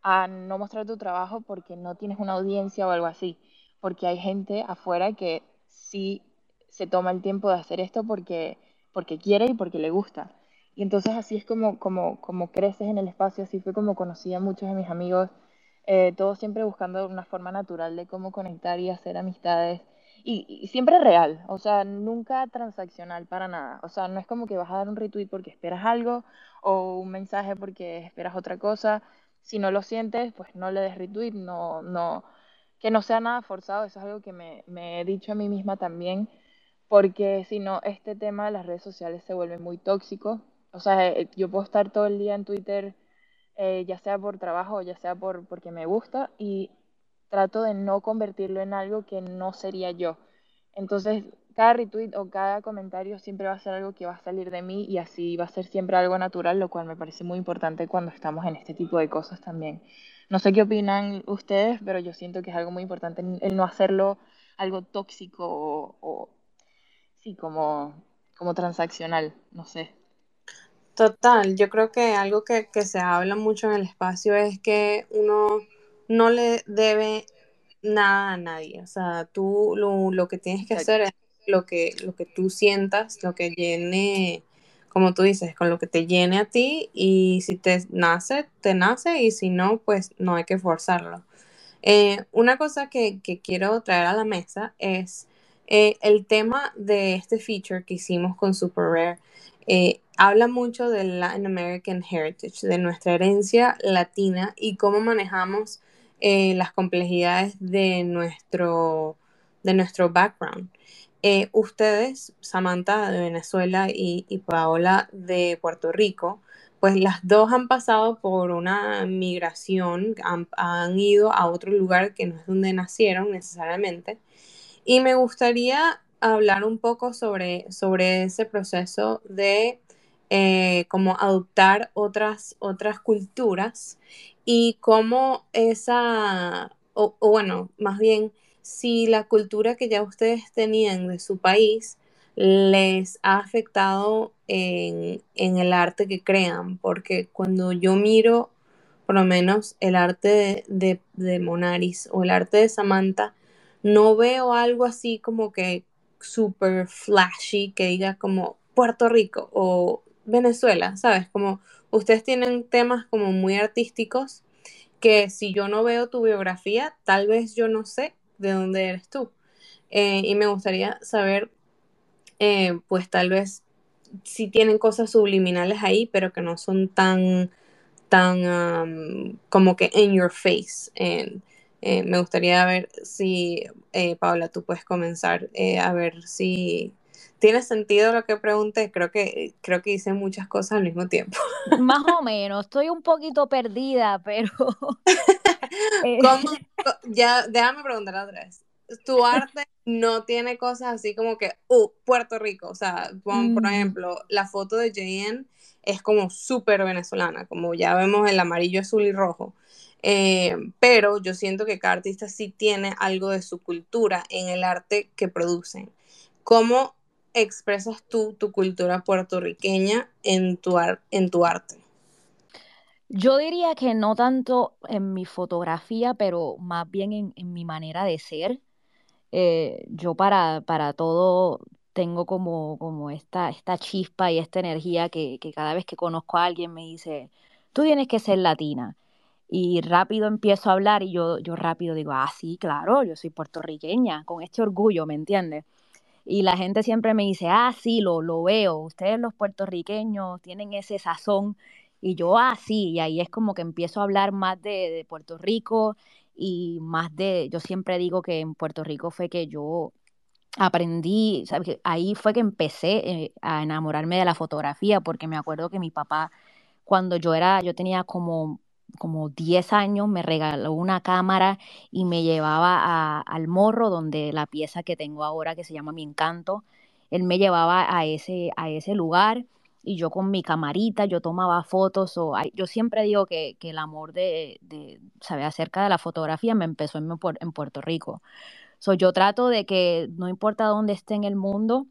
a no mostrar tu trabajo porque no tienes una audiencia o algo así. Porque hay gente afuera que sí se toma el tiempo de hacer esto porque, porque quiere y porque le gusta. Y entonces así es como, como, como creces en el espacio, así fue como conocí a muchos de mis amigos, eh, todos siempre buscando una forma natural de cómo conectar y hacer amistades. Y, siempre real, o sea, nunca transaccional para nada. O sea, no es como que vas a dar un retweet porque esperas algo o un mensaje porque esperas otra cosa. Si no lo sientes, pues no le des retweet, no, no, que no sea nada forzado. Eso es algo que me he dicho a mí misma también, porque si no, este tema de las redes sociales se vuelve muy tóxico. O sea, eh, yo puedo estar todo el día en Twitter eh, ya sea por trabajo o ya sea por, porque me gusta, y trato de no convertirlo en algo que no sería yo. Entonces, cada retweet o cada comentario siempre va a ser algo que va a salir de mí y así va a ser siempre algo natural, lo cual me parece muy importante cuando estamos en este tipo de cosas también. No sé qué opinan ustedes, pero yo siento que es algo muy importante el no hacerlo algo tóxico o, o sí, como, como transaccional, no sé. Total, yo creo que algo que, se habla mucho en el espacio es que uno no le debe nada a nadie. O sea, tú lo, que tienes que hacer es lo que, lo que tú sientas, lo que llene, como tú dices, con lo que te llene a ti y si te nace, te nace y si no, pues no hay que forzarlo. Eh, una cosa que, quiero traer a la mesa es eh, el tema de este feature que hicimos con Super Rare. Eh, habla mucho del Latin American Heritage, de nuestra herencia latina y cómo manejamos eh, las complejidades de nuestro, de nuestro background. Ustedes, Samantha de Venezuela y, Paola de Puerto Rico, pues las dos han pasado por una migración, han, han, ido a otro lugar que no es donde nacieron necesariamente. Y me gustaría hablar un poco sobre, sobre ese proceso de eh, como adoptar otras, otras culturas y cómo esa, o, bueno, más bien, si la cultura que ya ustedes tenían de su país les ha afectado en, el arte que crean, porque cuando yo miro por lo menos el arte de, de, Monaris o el arte de Samantha, no veo algo así como que super flashy que diga como Puerto Rico o Venezuela, ¿sabes? Como ustedes tienen temas como muy artísticos que si yo no veo tu biografía, tal vez yo no sé de dónde eres tú. Eh, y me gustaría saber, eh, pues tal vez si tienen cosas subliminales ahí, pero que no son tan, tan como que in your face. Me gustaría ver si, Paula, tú puedes comenzar a ver si ¿Tiene sentido lo que pregunté? Creo que, creo que hice muchas cosas al mismo tiempo. Más o menos, estoy un poquito perdida, pero... Eh, ya, déjame preguntar otra vez. Tu arte no tiene cosas así como que, uh, Puerto Rico. O sea, por mm. ejemplo, la foto de JN es como súper venezolana, como ya vemos el amarillo, azul y rojo. Eh, pero yo siento que cada artista sí tiene algo de su cultura en el arte que producen. ¿Cómo expresas tú tu cultura puertorriqueña en tu, en tu arte? Yo diría que no tanto en mi fotografía, pero más bien en, mi manera de ser. Eh, yo para, para todo tengo como, como esta, esta chispa y esta energía que, que cada vez que conozco a alguien me dice, tú tienes que ser latina. Y rápido empiezo a hablar y yo, yo rápido digo, ah, sí, claro, yo soy puertorriqueña, con este orgullo, ¿me entiendes? Y la gente siempre me dice, ah, sí, lo, lo veo, ustedes los puertorriqueños tienen ese sazón. Y yo, ah, sí, y ahí es como que empiezo a hablar más de, Puerto Rico y más de, yo siempre digo que en Puerto Rico fue que yo aprendí, ¿sabes? ahí fue que empecé eh, a enamorarme de la fotografía, porque me acuerdo que mi papá, cuando yo era, yo tenía como como 10 años me regaló una cámara y me llevaba al morro donde la pieza que tengo ahora que se llama Mi Encanto, él me llevaba a ese, a ese lugar y yo con mi camarita, yo tomaba fotos, o, yo siempre digo que, el amor de, de, saber acerca de la fotografía me empezó en, en Puerto Rico. So, yo trato de que no importa dónde esté en el mundo,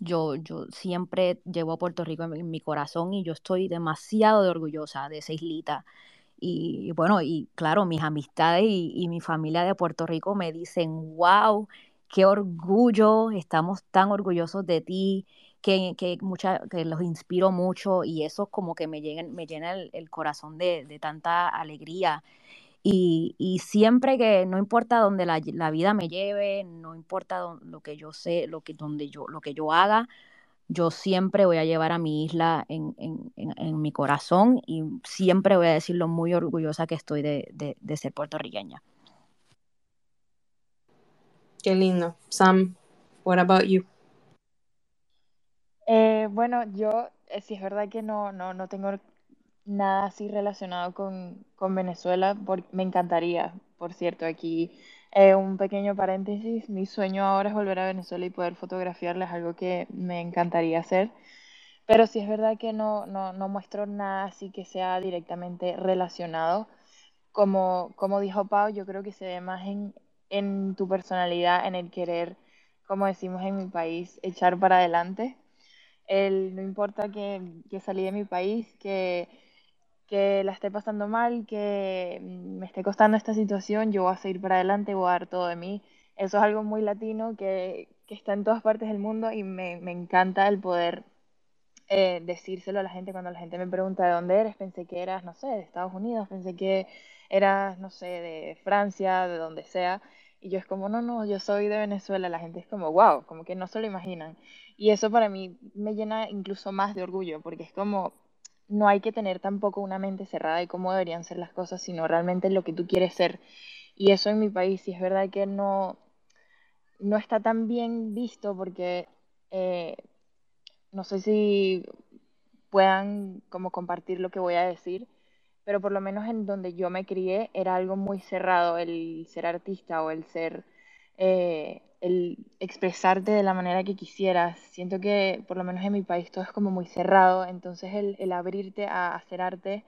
yo, yo siempre llevo a Puerto Rico en, mi corazón y yo estoy demasiado de orgullosa de esa islita. Y, bueno, y claro, mis amistades y, mi familia de Puerto Rico me dicen, wow, qué orgullo, estamos tan orgullosos de ti, que, que, mucha, que los inspiro mucho y eso como que me, llena, me llena el, corazón de, de, tanta alegría. Y, y, siempre que, no importa dónde la, la vida me lleve, no importa lo que yo sé, lo que, donde yo, lo que yo haga, yo siempre voy a llevar a mi isla en, en, en, en mi corazón y siempre voy a decir lo muy orgullosa que estoy de, de, de ser puertorriqueña. Qué lindo. Sam, what about you? Eh, bueno, yo eh, sí es verdad que no, no, no tengo nada así relacionado con, con Venezuela, por, me encantaría, por cierto, aquí eh, un pequeño paréntesis, mi sueño ahora es volver a Venezuela y poder fotografiarles, algo que me encantaría hacer, pero sí es verdad que no, no, no muestro nada así que sea directamente relacionado. Como, como dijo Pau, yo creo que se ve más en, en tu personalidad, en el querer, como decimos en mi país, echar para adelante. El, no importa que, que salí de mi país, que, que la esté pasando mal, que me esté costando esta situación, yo voy a seguir para adelante, voy a dar todo de mí. Eso es algo muy latino que, que está en todas partes del mundo y me, me encanta el poder eh, decírselo a la gente cuando la gente me pregunta de dónde eres. Pensé que eras, no sé, de Estados Unidos, pensé que eras, no sé, de Francia, de donde sea. Y yo es como, no, no, yo soy de Venezuela. La gente es como, wow, como que no se lo imaginan. Y eso para mí me llena incluso más de orgullo, porque es como, no hay que tener tampoco una mente cerrada de cómo deberían ser las cosas, sino realmente lo que tú quieres ser. Y eso en mi país, sí es verdad que no, no está tan bien visto porque eh, no sé si puedan como compartir lo que voy a decir, pero por lo menos en donde yo me crié era algo muy cerrado el ser artista o el ser, eh, el expresarte de la manera que quisieras. Siento que por lo menos en mi país todo es como muy cerrado, entonces el, el abrirte a hacer arte,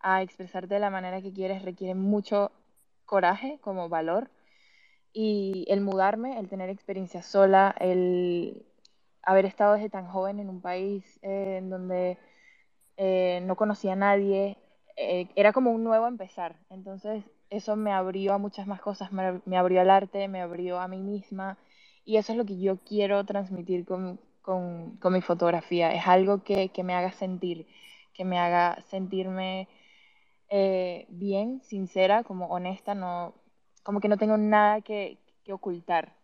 a expresarte de la manera que quieres requiere mucho coraje como valor. Y el mudarme, el tener experiencia sola, el haber estado desde tan joven en un país eh, en donde eh, no conocía a nadie, eh, era como un nuevo empezar. Entonces eso me abrió a muchas más cosas, me, abrió al arte, me abrió a mí misma y eso es lo que yo quiero transmitir con, con, con mi fotografía. Es algo que, que, me haga sentir, que me haga sentirme bien, sincera, como honesta, no, como que no tengo nada que, que ocultar.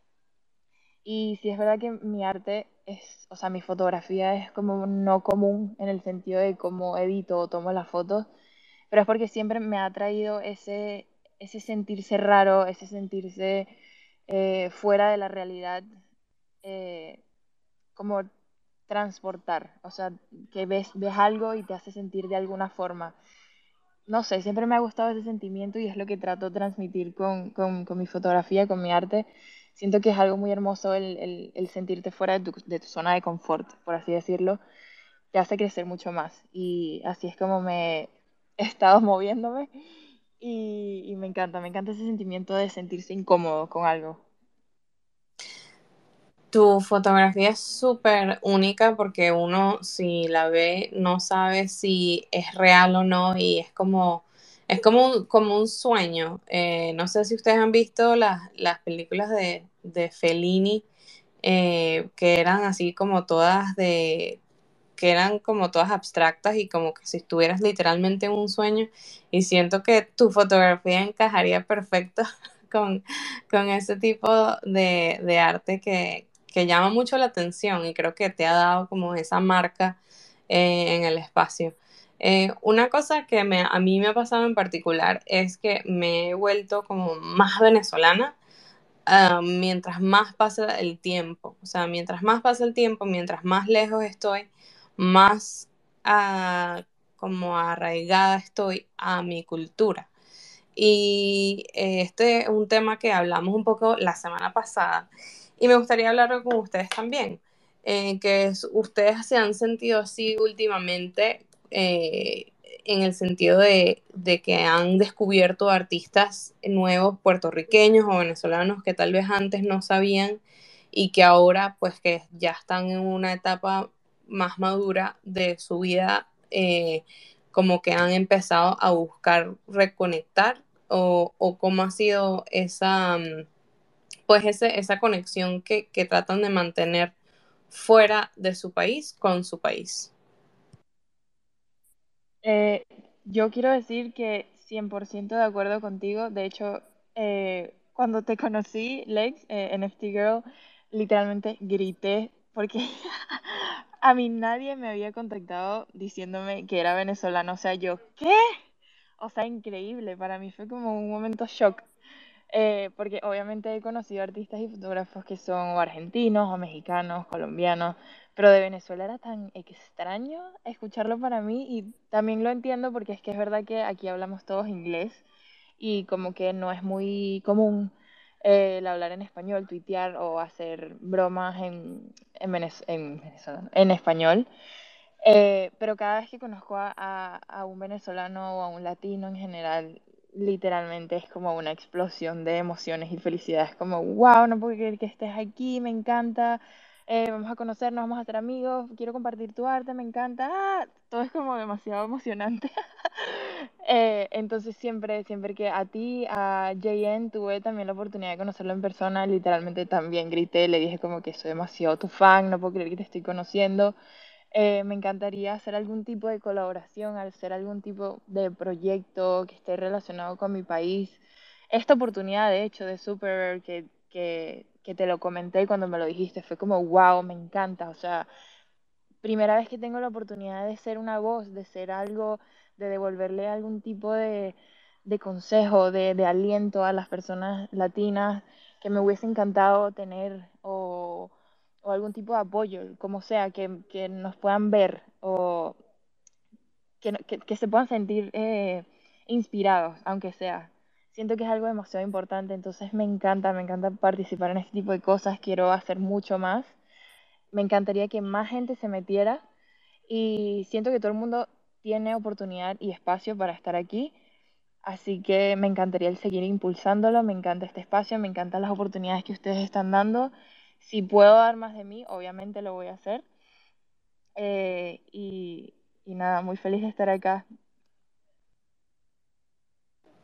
Y si es verdad que mi arte es, o sea, mi fotografía es como no común en el sentido de cómo edito o tomo las fotos, pero es porque siempre me ha traído ese, ese sentirse raro, ese sentirse eh, fuera de la realidad, eh, como transportar, o sea, que ves, ves algo y te hace sentir de alguna forma. No sé, siempre me ha gustado ese sentimiento y es lo que trato de transmitir con, con, mi fotografía, con mi arte siento que es algo muy hermoso el, el, el sentirte fuera de tu, de tu, zona de confort, por así decirlo, te hace crecer mucho más. Y así es como me he estado moviéndome y, me encanta, me encanta ese sentimiento de sentirse incómodo con algo. Tu fotografía es súper única porque uno si la ve no sabe si es real o no y es como es como un, como un sueño. Eh, no sé si ustedes han visto las, las películas de, de Fellini, eh, que eran así como todas de que eran como todas abstractas y como que si estuvieras literalmente en un sueño y siento que tu fotografía encajaría perfecto con, con ese tipo de, de arte que, que, llama mucho la atención y creo que te ha dado como esa marca eh, en el espacio. Eh, una cosa que me, a mí me ha pasado en particular es que me he vuelto como más venezolana uh, mientras más pasa el tiempo. O sea, mientras más pasa el tiempo, mientras más lejos estoy, más uh, como arraigada estoy a mi cultura. Y este es un tema que hablamos un poco la semana pasada y me gustaría hablarlo con ustedes también. Eh, que ustedes se han sentido así últimamente eh, en el sentido de, de, que han descubierto artistas nuevos puertorriqueños o venezolanos que tal vez antes no sabían y que ahora pues que ya están en una etapa más madura de su vida, eh, como que han empezado a buscar reconectar o, o cómo ha sido esa, mm, pues ese, esa conexión que, que tratan de mantener fuera de su país con su país. Eh, yo quiero decir que 100% de acuerdo contigo. De hecho, eh, cuando te conocí, Lex, NFT Girl, literalmente grité porque a mí nadie me había contactado diciéndome que era venezolano. O sea, yo, ¿qué? O sea, increíble. Para mí fue como un momento shock. Eh, porque obviamente he conocido artistas y fotógrafos que son argentinos o mexicanos, colombianos, pero de Venezuela era tan extraño escucharlo para mí y también lo entiendo porque es que es verdad que aquí hablamos todos inglés y como que no es muy común eh, el hablar en español, tuitear o hacer bromas en, en, en, español. Eh, pero cada vez que conozco a, a, un venezolano o a un latino en general, literalmente es como una explosión de emociones y felicidades, como, wow, no puedo creer que estés aquí, me encanta, eh, vamos a conocernos, vamos a ser amigos, quiero compartir tu arte, me encanta, ah, todo es como demasiado emocionante. eh, entonces siempre, siempre que a ti, a JN, tuve también la oportunidad de conocerlo en persona, literalmente también grité, le dije como que soy demasiado tu fan, no puedo creer que te estoy conociendo. Eh, me encantaría hacer algún tipo de colaboración, hacer algún tipo de proyecto que esté relacionado con mi país. Esta oportunidad, de hecho, de Super que, que, que te lo comenté cuando me lo dijiste, fue como, wow, me encanta. O sea, primera vez que tengo la oportunidad de ser una voz, de ser algo, de devolverle algún tipo de, de consejo, de, de aliento a las personas latinas que me hubiese encantado tener o o algún tipo de apoyo, como sea, que, que nos puedan ver o que, que, que se puedan sentir eh, inspirados, aunque sea. Siento que es algo demasiado importante, entonces me encanta, me encanta participar en este tipo de cosas, quiero hacer mucho más. Me encantaría que más gente se metiera y siento que todo el mundo tiene oportunidad y espacio para estar aquí. Así que me encantaría el seguir impulsándolo, me encanta este espacio, me encantan las oportunidades que ustedes están dando si puedo dar más de mí, obviamente lo voy a hacer. Eh, y, y nada, muy feliz de estar acá.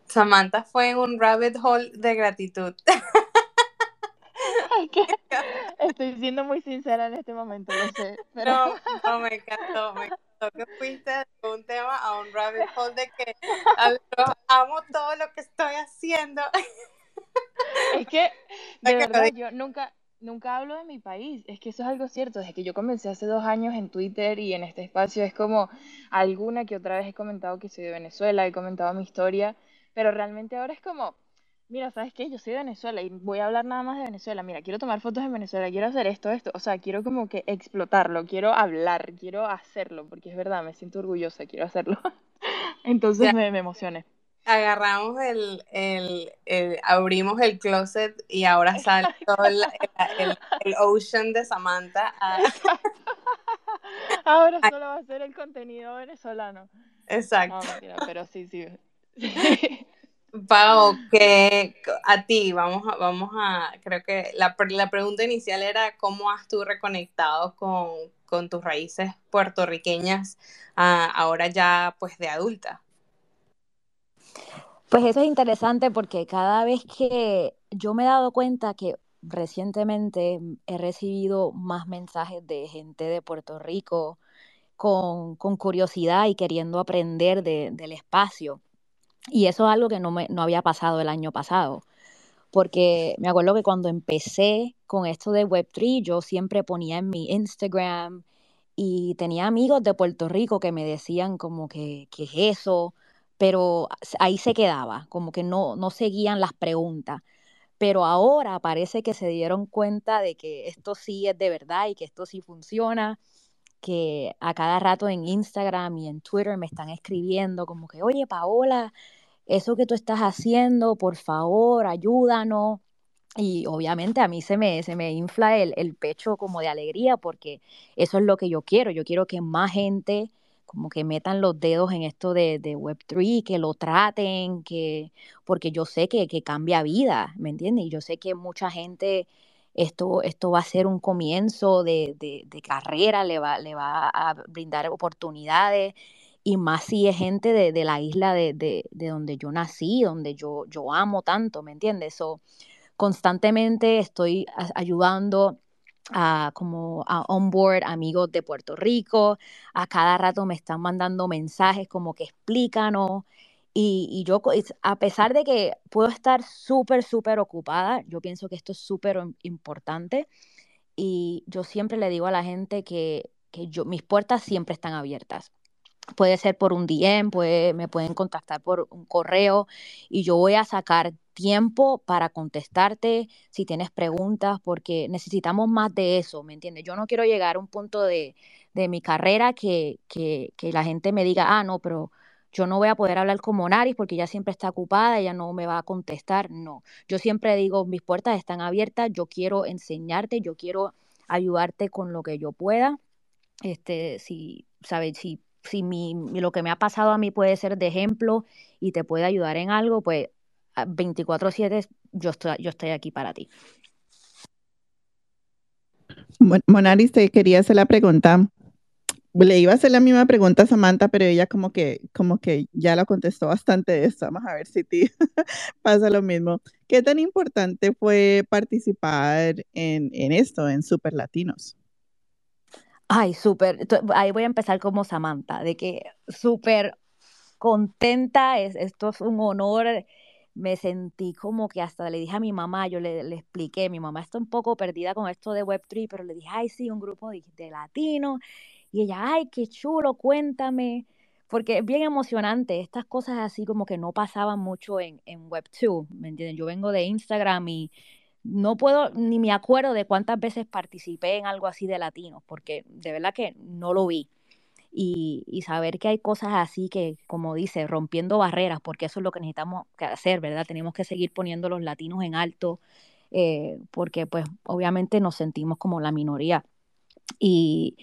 Samantha fue en un rabbit hole de gratitud. Estoy siendo muy sincera en este momento, lo sé. Pero... No, no, me encantó, me encantó que fuiste de un tema a un rabbit hole de que amo todo lo que estoy haciendo. Es que, de verdad, yo nunca, nunca hablo de mi país, es que eso es algo cierto, desde que yo comencé hace dos años en Twitter y en este espacio es como alguna que otra vez he comentado que soy de Venezuela, he comentado mi historia, pero realmente ahora es como, mira, ¿sabes qué? Yo soy de Venezuela y voy a hablar nada más de Venezuela, mira, quiero tomar fotos de Venezuela, quiero hacer esto, esto, o sea, quiero como que explotarlo, quiero hablar, quiero hacerlo, porque es verdad, me siento orgullosa, quiero hacerlo. Entonces me, me emocioné agarramos el, el, el, abrimos el closet y ahora sale todo el, el, el ocean de Samantha. Ahora solo va a ser el contenido venezolano. Exacto. No, mentira, pero sí, sí. Pau, que a ti, vamos a, vamos a, creo que la, la pregunta inicial era cómo has tú reconectado con, con tus raíces puertorriqueñas uh, ahora ya pues de adulta. Pues eso es interesante porque cada vez que yo me he dado cuenta que recientemente he recibido más mensajes de gente de Puerto Rico con, con curiosidad y queriendo aprender de, del espacio. Y eso es algo que no, me, no había pasado el año pasado. Porque me acuerdo que cuando empecé con esto de Web3, yo siempre ponía en mi Instagram y tenía amigos de Puerto Rico que me decían como que, ¿qué es eso? pero ahí se quedaba, como que no, no seguían las preguntas. Pero ahora parece que se dieron cuenta de que esto sí es de verdad y que esto sí funciona, que a cada rato en Instagram y en Twitter me están escribiendo como que, oye, Paola, eso que tú estás haciendo, por favor, ayúdanos. Y obviamente a mí se me, se me infla el, el pecho como de alegría porque eso es lo que yo quiero. Yo quiero que más gente como que metan los dedos en esto de, de Web3, que lo traten, que, porque yo sé que, que cambia vida, ¿me entiendes? Y yo sé que mucha gente, esto, esto va a ser un comienzo de, de, carrera, le va, le va a brindar oportunidades y más si es gente de, de la isla de, de, de, donde yo nací, donde yo, yo amo tanto, ¿me entiendes? So, constantemente estoy ayudando a como a onboard amigos de Puerto Rico, a cada rato me están mandando mensajes como que explícanos y, y yo a pesar de que puedo estar súper, súper ocupada, yo pienso que esto es súper importante y yo siempre le digo a la gente que, que yo, mis puertas siempre están abiertas puede ser por un DM, puede, me pueden contactar por un correo y yo voy a sacar tiempo para contestarte si tienes preguntas, porque necesitamos más de eso, ¿me entiendes? Yo no quiero llegar a un punto de, de mi carrera que, que, que, la gente me diga, ah, no, pero yo no voy a poder hablar con Monaris porque ella siempre está ocupada, ella no me va a contestar. No, yo siempre digo, mis puertas están abiertas, yo quiero enseñarte, yo quiero ayudarte con lo que yo pueda. Este, si, sabes, si si mi, lo que me ha pasado a mí puede ser de ejemplo y te puede ayudar en algo, pues 24/7 yo estoy, yo estoy aquí para ti. Monaris, te quería hacer la pregunta. Le iba a hacer la misma pregunta a Samantha, pero ella como que, como que ya la contestó bastante de esto. Vamos a ver si ti pasa lo mismo. ¿Qué tan importante fue participar en, en esto, en Super Latinos? Ay, súper. Ahí voy a empezar como Samantha, de que súper contenta, es, esto es un honor. Me sentí como que hasta le dije a mi mamá, yo le, le expliqué, mi mamá está un poco perdida con esto de Web3, pero le dije, ay, sí, un grupo de, de latinos. Y ella, ay, qué chulo, cuéntame. Porque es bien emocionante, estas cosas así como que no pasaban mucho en, en Web2, ¿me entienden? Yo vengo de Instagram y no puedo, ni me acuerdo de cuántas veces participé en algo así de latinos, porque de verdad que no lo vi. Y, saber que hay cosas así que, como dice, rompiendo barreras, porque eso es lo que necesitamos hacer, ¿verdad? Tenemos que seguir poniendo los latinos en alto, eh, porque pues obviamente nos sentimos como la minoría. Y,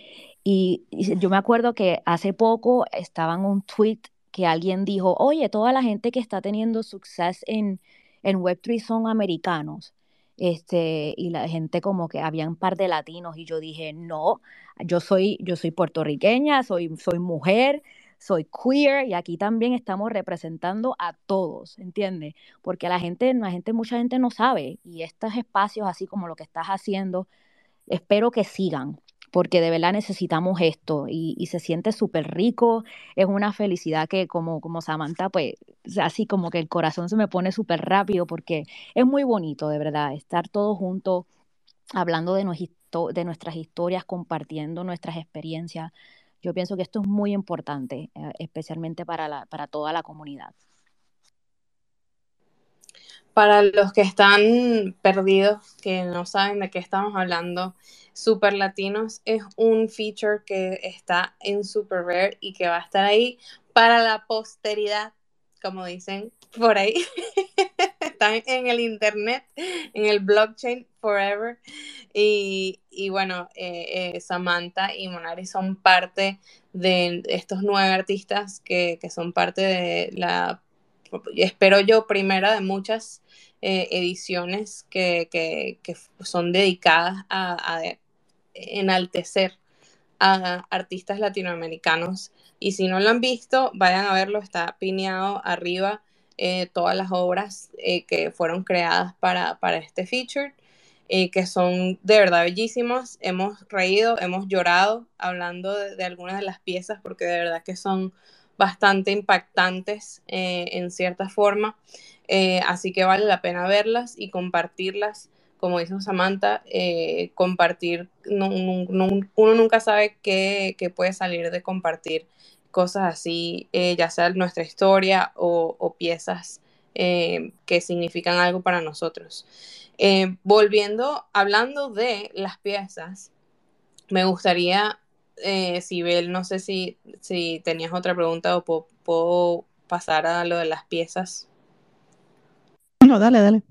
yo me acuerdo que hace poco estaba en un tweet que alguien dijo, oye, toda la gente que está teniendo suceso en, en Web3 son americanos este, y la gente como que había un par de latinos y yo dije, no, yo soy, yo soy puertorriqueña, soy, soy mujer, soy queer y aquí también estamos representando a todos, ¿entiendes? Porque la gente, la gente, mucha gente no sabe y estos espacios así como lo que estás haciendo, espero que sigan, porque de verdad necesitamos esto y, se siente súper rico, es una felicidad que como, como Samantha, pues así como que el corazón se me pone súper rápido porque es muy bonito, de verdad, estar todos juntos hablando de, nuestras historias, compartiendo nuestras experiencias. Yo pienso que esto es muy importante, eh, especialmente para, para toda la comunidad. Para los que están perdidos, que no saben de qué estamos hablando, Super Latinos es un feature que está en Super Rare y que va a estar ahí para la posteridad, como dicen por ahí. Están en el internet, en el blockchain forever. Y, y bueno, eh, eh, Samantha y Monari son parte de estos nueve artistas que, que son parte de la, espero yo, primera de muchas eh, ediciones que, que, son dedicadas a, enaltecer a artistas latinoamericanos. Y si no lo han visto, vayan a verlo, está pineado arriba eh, todas las obras eh, que fueron creadas para, para este feature, que son de verdad bellísimas. Hemos reído, hemos llorado hablando de, de, algunas de las piezas, porque de verdad que son bastante impactantes eh, en cierta forma. Eh, así que vale la pena verlas y compartirlas como dice Samantha, eh, compartir, no, no, no, uno nunca sabe qué, puede salir de compartir cosas así, ya sea nuestra historia o, o piezas que significan algo para nosotros. Volviendo, hablando de las piezas, me gustaría, Sibel, no sé si, si tenías otra pregunta o puedo, puedo pasar a lo de las piezas. No, dale, dale.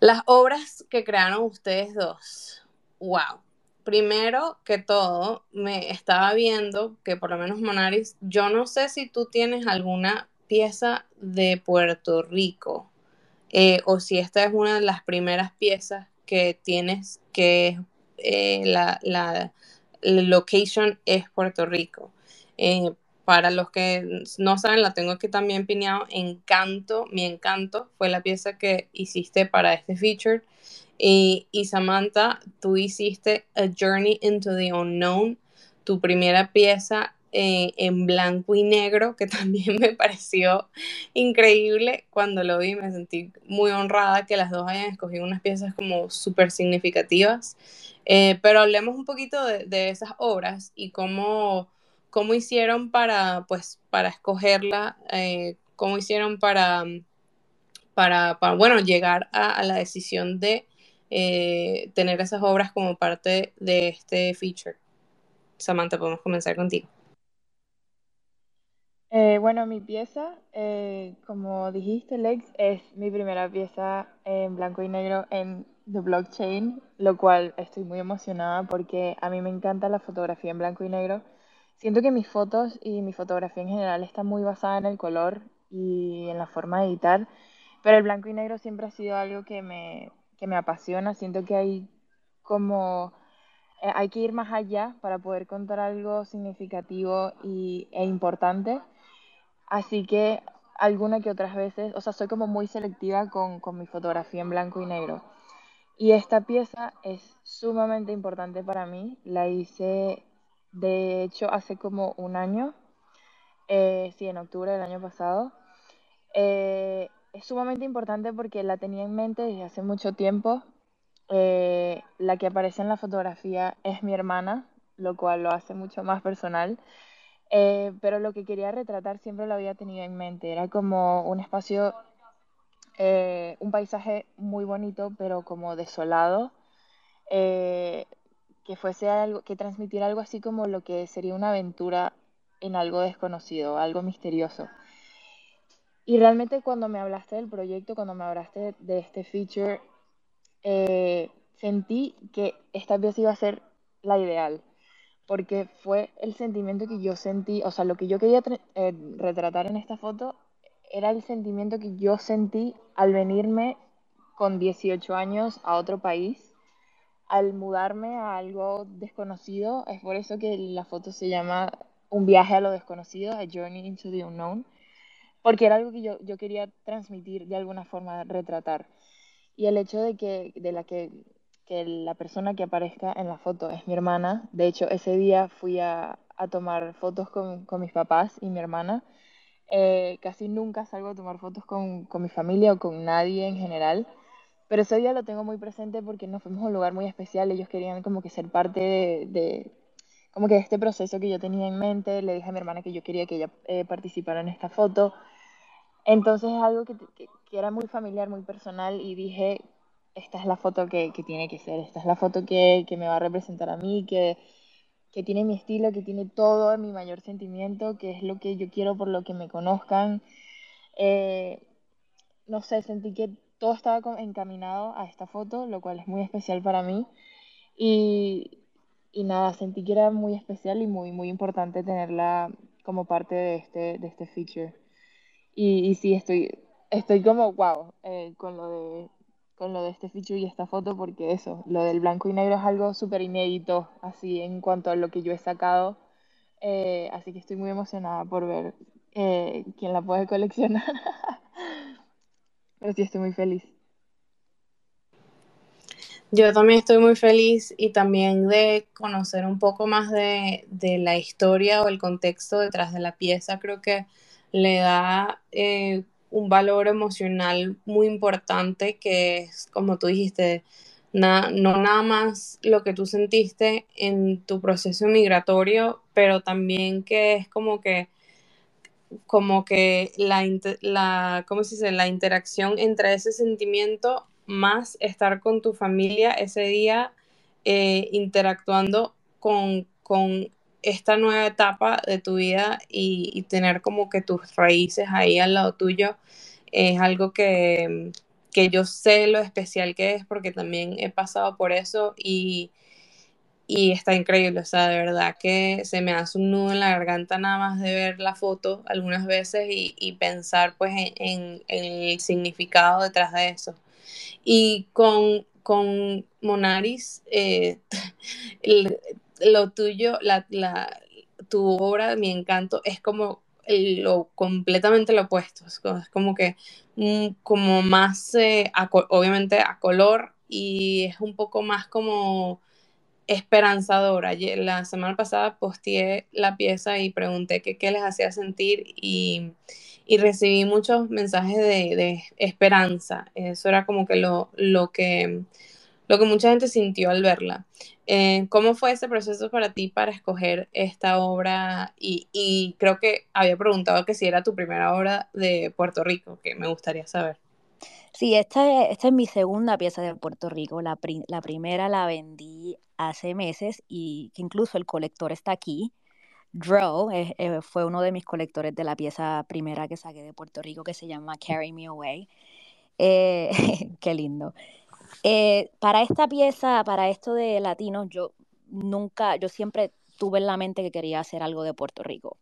Las obras que crearon ustedes dos, wow. primero que todo, me estaba viendo que por lo menos Monaris, yo no sé si tú tienes alguna pieza de Puerto Rico eh, o si esta es una de las primeras piezas que tienes que eh, la, la, location es Puerto Rico. Eh, para los que no saben, la tengo aquí también piñado. Encanto, mi encanto fue la pieza que hiciste para este feature. Y, y, Samantha, tú hiciste A Journey into the Unknown, tu primera pieza eh, en blanco y negro, que también me pareció increíble cuando lo vi. Me sentí muy honrada que las dos hayan escogido unas piezas como súper significativas. Eh, pero hablemos un poquito de, esas obras y cómo cómo hicieron para, pues, para escogerla, eh, cómo hicieron para, para, bueno, llegar a, la decisión de tener esas obras como parte de este feature. Samantha, podemos comenzar contigo. Eh, bueno, mi pieza, como dijiste, Lex, es mi primera pieza en blanco y negro en The Blockchain, lo cual estoy muy emocionada porque a mí me encanta la fotografía en blanco y negro Siento que mis fotos y mi fotografía en general está muy basada en el color y en la forma de editar, pero el blanco y negro siempre ha sido algo que me, que me apasiona. Siento que hay como eh, hay que ir más allá para poder contar algo significativo y, e importante. Así que alguna que otras veces, o sea, soy como muy selectiva con, con mi fotografía en blanco y negro. Y esta pieza es sumamente importante para mí. La hice de hecho, hace como un año, eh, sí, en octubre del año pasado, eh, es sumamente importante porque la tenía en mente desde hace mucho tiempo. Eh, la que aparece en la fotografía es mi hermana, lo cual lo hace mucho más personal. Pero lo que quería retratar siempre lo había tenido en mente. Era como un espacio, un paisaje muy bonito, pero como desolado que fuese algo, que transmitiera algo así como lo que sería una aventura en algo desconocido, algo misterioso. Y realmente cuando me hablaste del proyecto, cuando me hablaste de este feature, eh, sentí que esta pieza iba a ser la ideal, porque fue el sentimiento que yo sentí, o sea, lo que yo quería eh, retratar en esta foto era el sentimiento que yo sentí al venirme con 18 años a otro país al mudarme a algo desconocido, es por eso que la foto se llama Un viaje a lo desconocido, A Journey into the Unknown, porque era algo que yo, yo quería transmitir de alguna forma, retratar. Y el hecho de que, de la que, que la persona que aparezca en la foto es mi hermana, de hecho ese día fui a, a tomar fotos con, con, mis papás y mi hermana, eh, casi nunca salgo a tomar fotos con, con mi familia o con nadie en general. Pero ese día lo tengo muy presente porque nos fuimos a un lugar muy especial. Ellos querían como que ser parte de, de como que de este proceso que yo tenía en mente. Le dije a mi hermana que yo quería que ella eh, participara en esta foto. Entonces es algo que, que, era muy familiar, muy personal y dije, esta es la foto que, que tiene que ser, esta es la foto que, que me va a representar a mí, que, que tiene mi estilo, que tiene todo mi mayor sentimiento, que es lo que yo quiero por lo que me conozcan. Eh, no sé, sentí que todo estaba encaminado a esta foto, lo cual es muy especial para mí. Y, y nada, sentí que era muy especial y muy, muy importante tenerla como parte de este, de este feature. Y, y sí, estoy, estoy como wow eh, con, lo de, con lo de este feature y esta foto, porque eso, lo del blanco y negro es algo súper inédito, así en cuanto a lo que yo he sacado. Eh, así que estoy muy emocionada por ver eh, quién la puede coleccionar. Pero sí estoy muy feliz. Yo también estoy muy feliz y también de conocer un poco más de, la historia o el contexto detrás de la pieza. Creo que le da eh, un valor emocional muy importante que es, como tú dijiste, no nada más lo que tú sentiste en tu proceso migratorio, pero también que es como que como que la, la, ¿cómo se dice? la interacción entre ese sentimiento más estar con tu familia ese día eh, interactuando con, con, esta nueva etapa de tu vida y, tener como que tus raíces ahí al lado tuyo es algo que, que yo sé lo especial que es porque también he pasado por eso y, y está increíble, o sea, de verdad que se me hace un nudo en la garganta nada más de ver la foto algunas veces y, pensar pues en, el significado detrás de eso. Y con, con Monaris, eh, lo tuyo, la, tu obra, mi encanto, es como lo completamente lo opuesto, es como que mm, como más, eh, obviamente a color y es un poco más como esperanzadora. La semana pasada posteé la pieza y pregunté qué les hacía sentir y, recibí muchos mensajes de, esperanza. Eso era como que lo, lo que lo que mucha gente sintió al verla. Eh, ¿Cómo fue ese proceso para ti para escoger esta obra? Y, creo que había preguntado que si era tu primera obra de Puerto Rico, que me gustaría saber. Sí, esta, esta es mi segunda pieza de Puerto Rico. La, la primera la vendí hace meses y que incluso el colector está aquí. Dro eh, eh, fue uno de mis colectores de la pieza primera que saqué de Puerto Rico que se llama Carry Me Away. Eh, qué lindo. Para esta pieza, para esto de latinos, yo nunca, yo siempre tuve en la mente que quería hacer algo de Puerto Rico.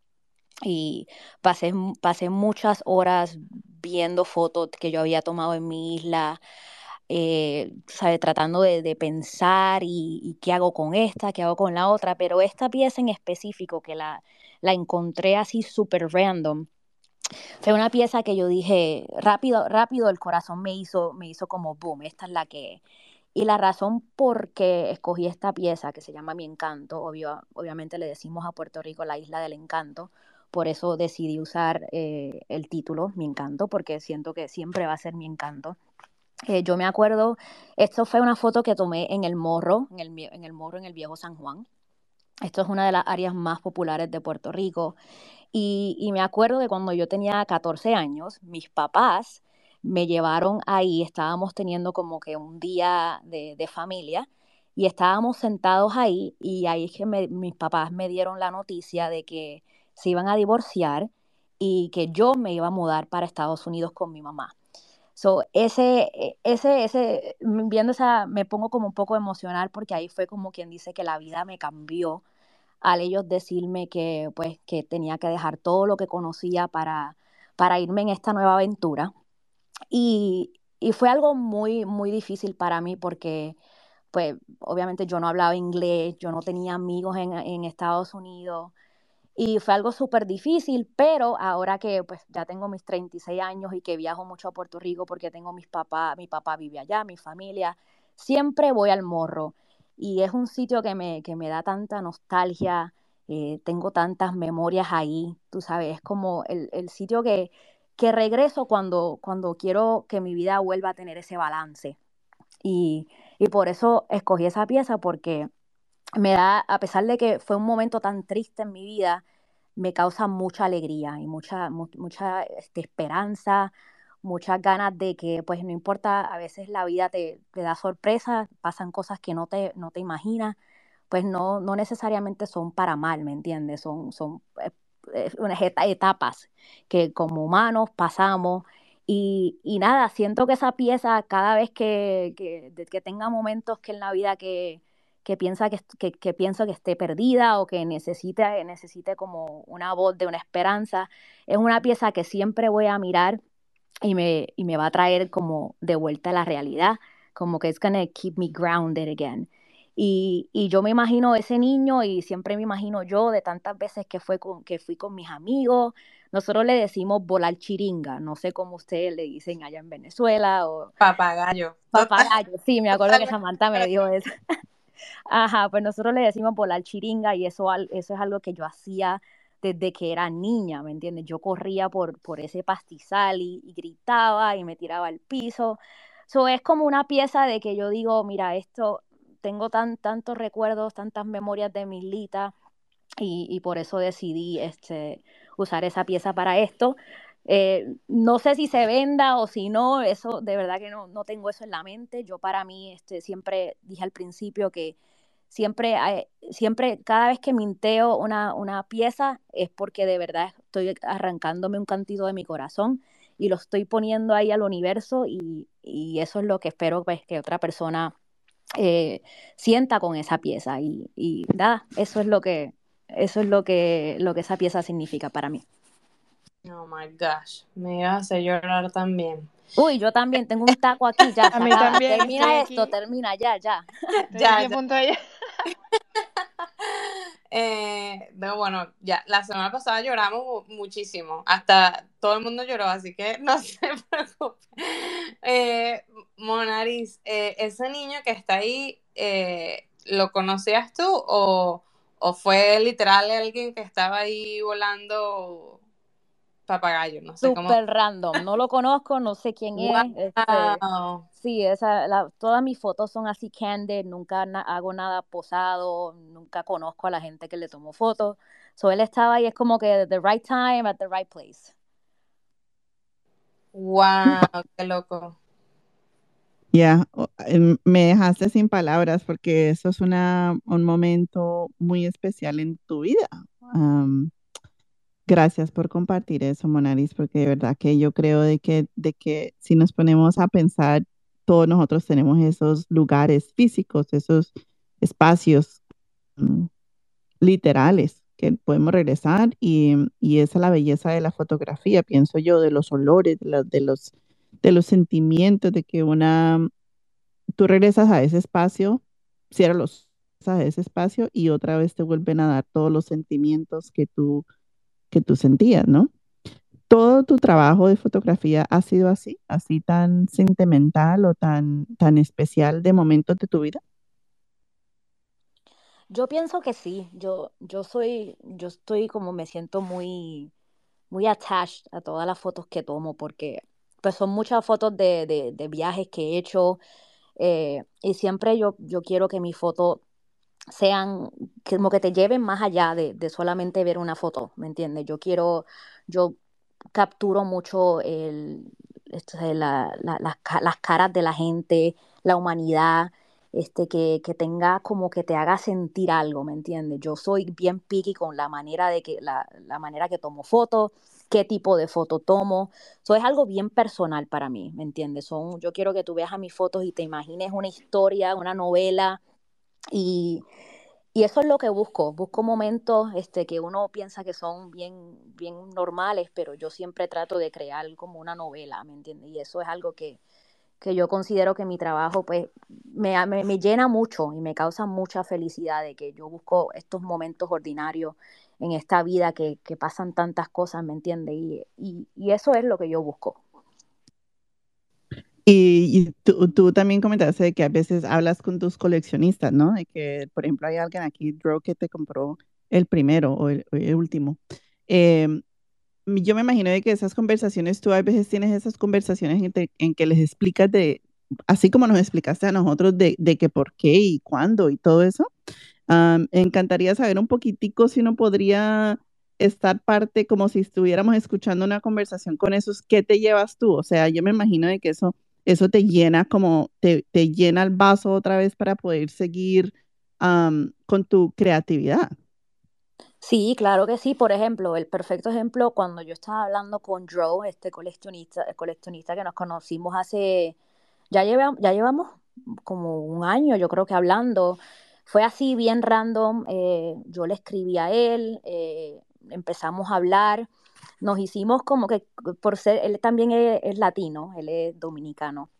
Y pasé, pasé muchas horas viendo fotos que yo había tomado en mi isla, eh, sabe, tratando de, pensar y, qué hago con esta, qué hago con la otra, pero esta pieza en específico que la, la encontré así súper random, fue una pieza que yo dije, rápido, rápido el corazón me hizo, me hizo como boom, esta es la que... Y la razón por qué escogí esta pieza, que se llama Mi Encanto, obvio, obviamente le decimos a Puerto Rico la isla del encanto, por eso decidí usar eh, el título, Mi Encanto, porque siento que siempre va a ser mi encanto. Eh, yo me acuerdo, esto fue una foto que tomé en el Morro, en el, en el Morro, en el Viejo San Juan. Esto es una de las áreas más populares de Puerto Rico. Y, me acuerdo de cuando yo tenía 14 años, mis papás me llevaron ahí, estábamos teniendo como que un día de, familia y estábamos sentados ahí y ahí es que mis papás me dieron la noticia de que se iban a divorciar y que yo me iba a mudar para Estados Unidos con mi mamá. So, ese, e, ese, ese, viendo esa, me pongo como un poco emocional porque ahí fue como quien dice que la vida me cambió al ellos decirme que, pues, que tenía que dejar todo lo que conocía para, para irme en esta nueva aventura. Y, y fue algo muy, muy difícil para mí porque, pues, obviamente yo no hablaba inglés, yo no tenía amigos en, en Estados Unidos, y fue algo súper difícil, pero ahora que pues ya tengo mis 36 años y que viajo mucho a Puerto Rico porque tengo mis papás, mi papá vive allá, mi familia, siempre voy al morro. Y es un sitio que me, que me da tanta nostalgia, eh, tengo tantas memorias ahí, tú sabes, es como el, el sitio que, que regreso cuando, cuando quiero que mi vida vuelva a tener ese balance. Y, y por eso escogí esa pieza porque me da, a pesar de que fue un momento tan triste en mi vida, me causa mucha alegría y mucha, mucha este, esperanza, muchas ganas de que, pues no importa, a veces la vida te, da sorpresas, pasan cosas que no te, no te imaginas, pues no, no necesariamente son para mal, ¿me entiendes? Son, son eh, unas etapas que como humanos pasamos. Y, y, nada, siento que esa pieza, cada vez que, que, que tenga momentos que en la vida que, que piensa que, que, pienso que esté perdida o que necesite, necesite como una voz de una esperanza. Es una pieza que siempre voy a mirar y me, y me va a traer como de vuelta a la realidad, como que es gonna keep me grounded again. Y, y, yo me imagino ese niño y siempre me imagino yo de tantas veces que, fue con, que fui con mis amigos. Nosotros le decimos volar chiringa, no sé cómo ustedes le dicen allá en Venezuela. o Papagayo. Papagayo, sí, me acuerdo que Samantha me dio eso. Ajá, pues nosotros le decimos volar chiringa y eso, eso es algo que yo hacía desde que era niña, ¿me entiendes? Yo corría por, por ese pastizal y, gritaba y me tiraba al piso. Eso es como una pieza de que yo digo, mira, esto, tengo tan, tantos recuerdos, tantas memorias de mis litas y, y por eso decidí este, usar esa pieza para esto. Eh, no sé si se venda o si no, eso de verdad que no, no tengo eso en la mente. Yo para mí este, siempre dije al principio que siempre, siempre cada vez que minteo una, una pieza es porque de verdad estoy arrancándome un cantito de mi corazón y lo estoy poniendo ahí al universo y, y eso es lo que espero pues, que otra persona eh, sienta con esa pieza. Y, y nada, eso es lo que, eso es lo que, lo que esa pieza significa para mí. Oh my gosh, me iba a hacer llorar también. Uy, yo también tengo un taco aquí, ya. A mí también, Termina esto, aquí. termina, ya, ya. Estoy Ya, aquí a ya. punto de- Eh, no, bueno, ya, la semana pasada lloramos mu- muchísimo, hasta todo el mundo lloró, así que no se preocupe. Eh, Monaris, eh, ese niño que está ahí, eh, ¿lo conocías tú o, o fue literal alguien que estaba ahí volando papagayo? No sé cómo. Súper random. No lo conozco, no sé quién es. Este, Wow. sí, esa, la- todas mis fotos son así candid, nunca na- hago nada posado, nunca conozco a la gente que le tomo fotos. So él estaba ahí, es como que the right time at the right place. Wow, qué loco. Ya, em, me dejaste sin palabras porque eso es una, un momento muy especial en tu vida. Gracias por compartir eso, Monaris, porque de verdad que yo creo de que, de que si nos ponemos a pensar, todos nosotros tenemos esos lugares físicos, esos espacios mm, literales que podemos regresar y, y esa es la belleza de la fotografía, pienso yo, de los olores, de los, de los, sentimientos, de que una, tú regresas a ese espacio, cierras los a ese espacio y otra vez te vuelven a dar todos los sentimientos que tú, que tú sentías, ¿no? ¿Todo tu trabajo de fotografía ha sido así, así tan sentimental o tan, tan especial de momentos de tu vida? Yo pienso que sí, yo, yo soy, yo estoy como me siento muy, muy attached a todas las fotos que tomo porque pues son muchas fotos de, de, viajes que he hecho eh, y siempre yo, yo quiero que mis fotos sean, como que te lleven más allá de, de solamente ver una foto, ¿me entiendes? Yo quiero, yo capturo mucho el, este, la- la- las, las caras de la gente, la humanidad, este, que, que tenga como que te haga sentir algo, ¿me entiendes? Yo soy bien picky con la manera de que, la, la manera que tomo fotos, qué tipo de foto tomo. Eso es algo bien personal para mí, ¿me entiendes? Son, yo quiero que tú veas a mis fotos y te imagines una historia, una novela y, y eso es lo que busco. Busco momentos este, que uno piensa que son bien, bien normales, pero yo siempre trato de crear como una novela, ¿me entiendes? Y eso es algo que, que yo considero que mi trabajo pues me, me, me llena mucho y me causa mucha felicidad de que yo busco estos momentos ordinarios en esta vida que, que pasan tantas cosas, ¿me entiendes? Y, y, y eso es lo que yo busco. Y, y tú, tú también comentaste de que a veces hablas con tus coleccionistas, ¿no? De que, por ejemplo, hay alguien aquí, Drew, que te compró el primero o el, el último. Em, yo me imagino de que esas conversaciones, tú a veces tienes esas conversaciones en, te- en que les explicas de, así como nos explicaste a nosotros de, de que por qué y cuándo y todo eso. Am, encantaría saber un poquitico si uno podría estar parte como si estuviéramos escuchando una conversación con esos, ¿qué te llevas tú? O sea, yo me imagino de que eso, eso te llena como, te, te llena el vaso otra vez para poder seguir am, con tu creatividad. Sí, claro que sí. Por ejemplo, el perfecto ejemplo, cuando yo estaba hablando con Joe, este coleccionista, el coleccionista que nos conocimos hace, ya lleva- ya llevamos como un año, yo creo que hablando. Fue así bien random. eh, yo le escribí a él, eh, empezamos a hablar, nos hicimos como que por ser, él también es, es latino, él es dominicano,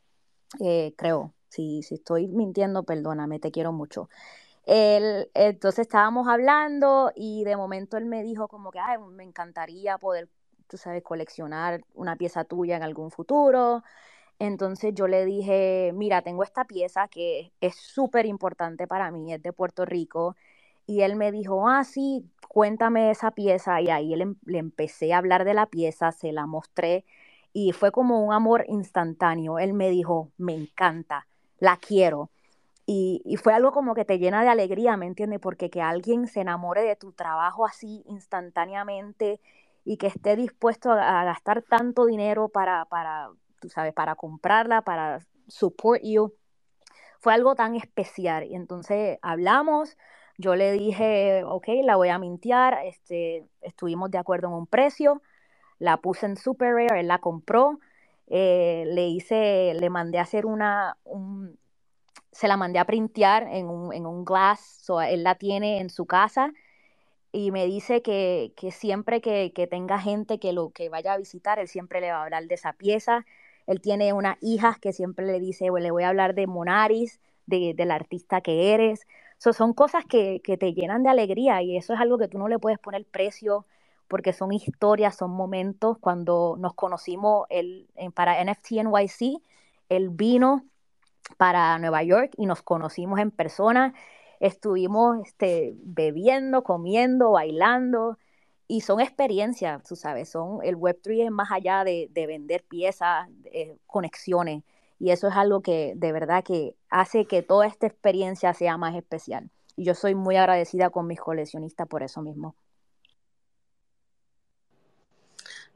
eh, creo. Si, si estoy mintiendo, perdóname, te quiero mucho. Él, entonces estábamos hablando y de momento él me dijo como que, me encantaría poder, tú sabes, coleccionar una pieza tuya en algún futuro. Entonces yo le dije, mira, tengo esta pieza que es súper importante para mí, es de Puerto Rico. Y él me dijo, ah, sí, cuéntame esa pieza. Y ahí él em- le empecé a hablar de la pieza, se la mostré y fue como un amor instantáneo. Él me dijo, me encanta, la quiero. Y, y fue algo como que te llena de alegría, ¿me entiendes? Porque que alguien se enamore de tu trabajo así instantáneamente y que esté dispuesto a, a gastar tanto dinero para, para, tú sabes, para comprarla, para support you, fue algo tan especial. Y entonces hablamos, yo le dije, ok, la voy a mintear, este, estuvimos de acuerdo en un precio, la puse en Super Rare, él la compró, eh, le hice, le mandé a hacer una, un se la mandé a printear en un, en un glass, so, él la tiene en su casa y me dice que, que siempre que, que, tenga gente que lo que vaya a visitar, él siempre le va a hablar de esa pieza. Él tiene una hija que siempre le dice, le voy a hablar de Monaris, de, del artista que eres. So, son cosas que, que, te llenan de alegría y eso es algo que tú no le puedes poner precio porque son historias, son momentos. Cuando nos conocimos el, para NFT NYC, él vino para Nueva York y nos conocimos en persona. Estuvimos este, bebiendo, comiendo, bailando y son experiencias, tú sabes, son, el Web3 es más allá de, de vender piezas, de, conexiones y eso es algo que de verdad que hace que toda esta experiencia sea más especial. Y yo soy muy agradecida con mis coleccionistas por eso mismo.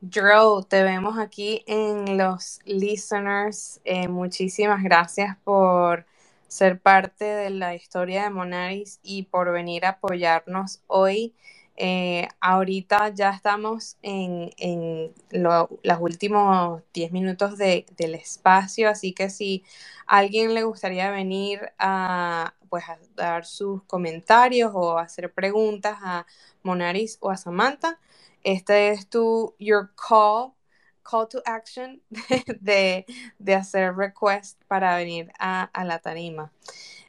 Drew, te vemos aquí en los listeners. Eh, muchísimas gracias por ser parte de la historia de Monaris y por venir a apoyarnos hoy. Eh, ahorita ya estamos en, en lo, los últimos 10 minutos de, del espacio, así que si alguien le gustaría venir a, pues, a dar sus comentarios o hacer preguntas a Monaris o a Samantha, este es tu, your call, call to action de, de hacer request para venir a, a la tarima.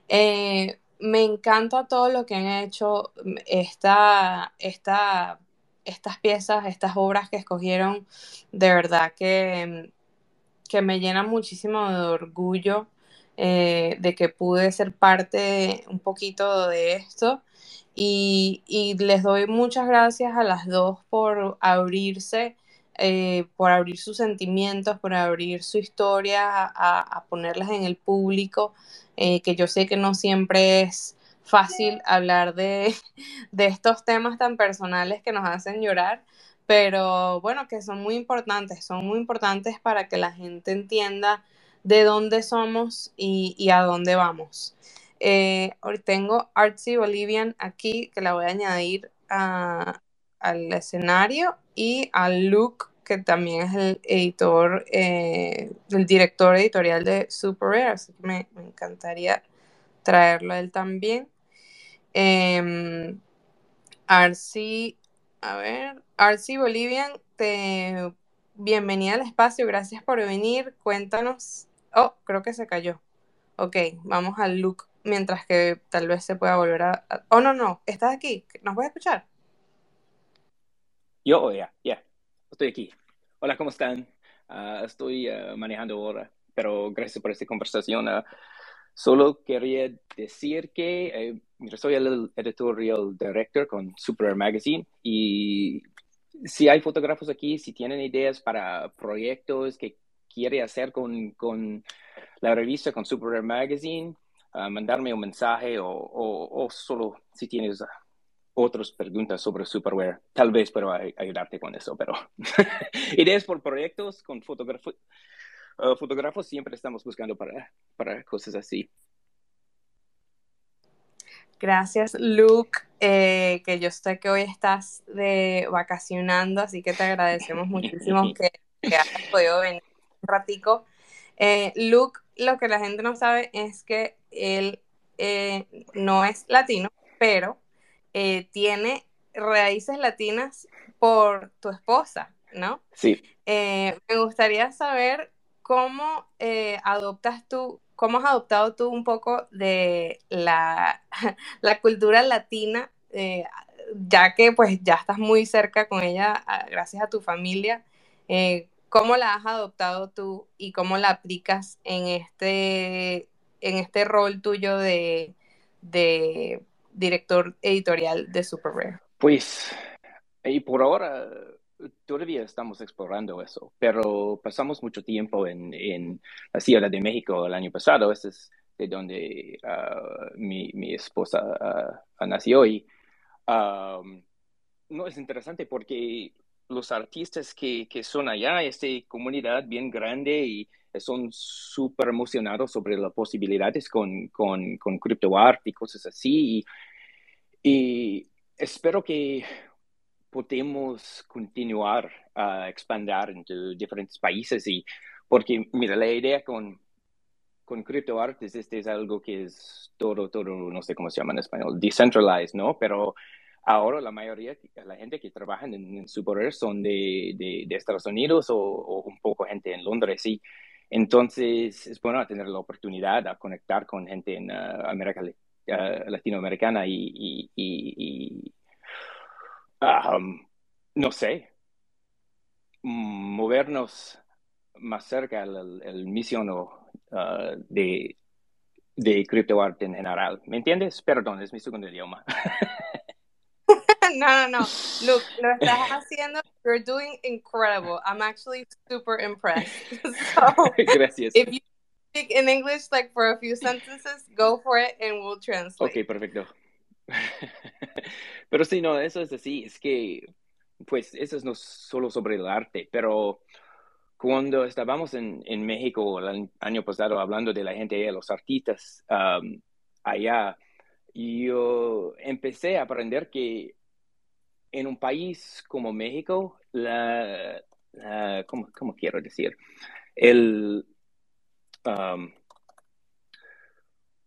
Eh, me encanta todo lo que han hecho esta, esta, estas piezas, estas obras que escogieron, de verdad que, que me llenan muchísimo de orgullo eh, de que pude ser parte un poquito de esto. Y, y, les doy muchas gracias a las dos por abrirse, eh, por abrir sus sentimientos, por abrir su historia, a, a ponerlas en el público, eh, que yo sé que no siempre es fácil hablar de, de estos temas tan personales que nos hacen llorar, pero bueno, que son muy importantes, son muy importantes para que la gente entienda de dónde somos y, y a dónde vamos. Eh, hoy tengo Artsy Bolivian aquí, que la voy a añadir a, al escenario, y a Luke, que también es el editor, eh, el director editorial de Super Rare, así que me, encantaría traerlo a él también. Eh, a ver, Artsy Bolivian, te, bienvenida al espacio, gracias por venir, cuéntanos. Oh, creo que se cayó. Ok, vamos al Luke mientras que tal vez se pueda volver a... Oh, no, no, estás aquí, ¿nos puedes escuchar? Yo, ya, yeah, ya, yeah. estoy aquí. Hola, ¿cómo están? Uh, estoy uh, manejando ahora, pero gracias por esta conversación. Uh, solo quería decir que eh, soy el editorial director con Super Magazine y si hay fotógrafos aquí, si tienen ideas para proyectos que quiere hacer con, con la revista, con Super Magazine, uh, mandarme un mensaje o, o, o, solo si tienes otras preguntas sobre Superware, tal vez puedo ayudarte con eso, pero ideas por proyectos con fotógrafos, uh, fotógrafos siempre estamos buscando para, para cosas así. Gracias, Luke, eh, que yo sé que hoy estás de vacacionando, así que te agradecemos muchísimo que, que hayas podido venir un ratico. Eh, Luke, lo que la gente no sabe es que él eh, no es latino, pero eh, tiene raíces latinas por tu esposa, ¿no? Sí. Eh, me gustaría saber cómo eh, adoptas tú, cómo has adoptado tú un poco de la, la cultura latina, eh, ya que pues ya estás muy cerca con ella gracias a tu familia. ¿Cómo la has adoptado tú y cómo la aplicas en este en este rol tuyo de, de director editorial de Super Rare? Pues, y por ahora todavía estamos explorando eso, pero pasamos mucho tiempo en, en la Ciudad de México el año pasado, ese es de donde uh, mi, mi, esposa uh, nació y no es interesante porque los artistas que, que son allá, esta comunidad bien grande y son súper emocionados sobre las posibilidades con, con, con CryptoArt y cosas así. Y, y espero que podemos continuar a expandir entre diferentes países y porque mira la idea con con criptoartes, este es algo que es todo, todo, no sé cómo se llama en español, decentralized, ¿no? Pero ahora la mayoría, la gente que trabaja en, en son de, de, de, Estados Unidos o, o, un poco gente en Londres, sí. Entonces es bueno tener la oportunidad de conectar con gente en uh, América uh, Latinoamericana y, y, y, y um, no sé, movernos más cerca al, misión uh, de, de criptoarte en general. ¿Me entiendes? Perdón, es mi segundo idioma. no, no, no. Look, lo estás haciendo. You're doing incredible. I'm actually super impressed. So, Gracias. If you speak in English, like for a few sentences, go for it and we'll translate. Ok, perfecto. Pero sí, no, eso es así. Es que, pues, eso es no solo sobre el arte, pero cuando estábamos en, en México el año pasado hablando de la gente, los artistas um, allá, yo empecé a aprender que en un país como México, la, la ¿cómo, ¿cómo, quiero decir? El um,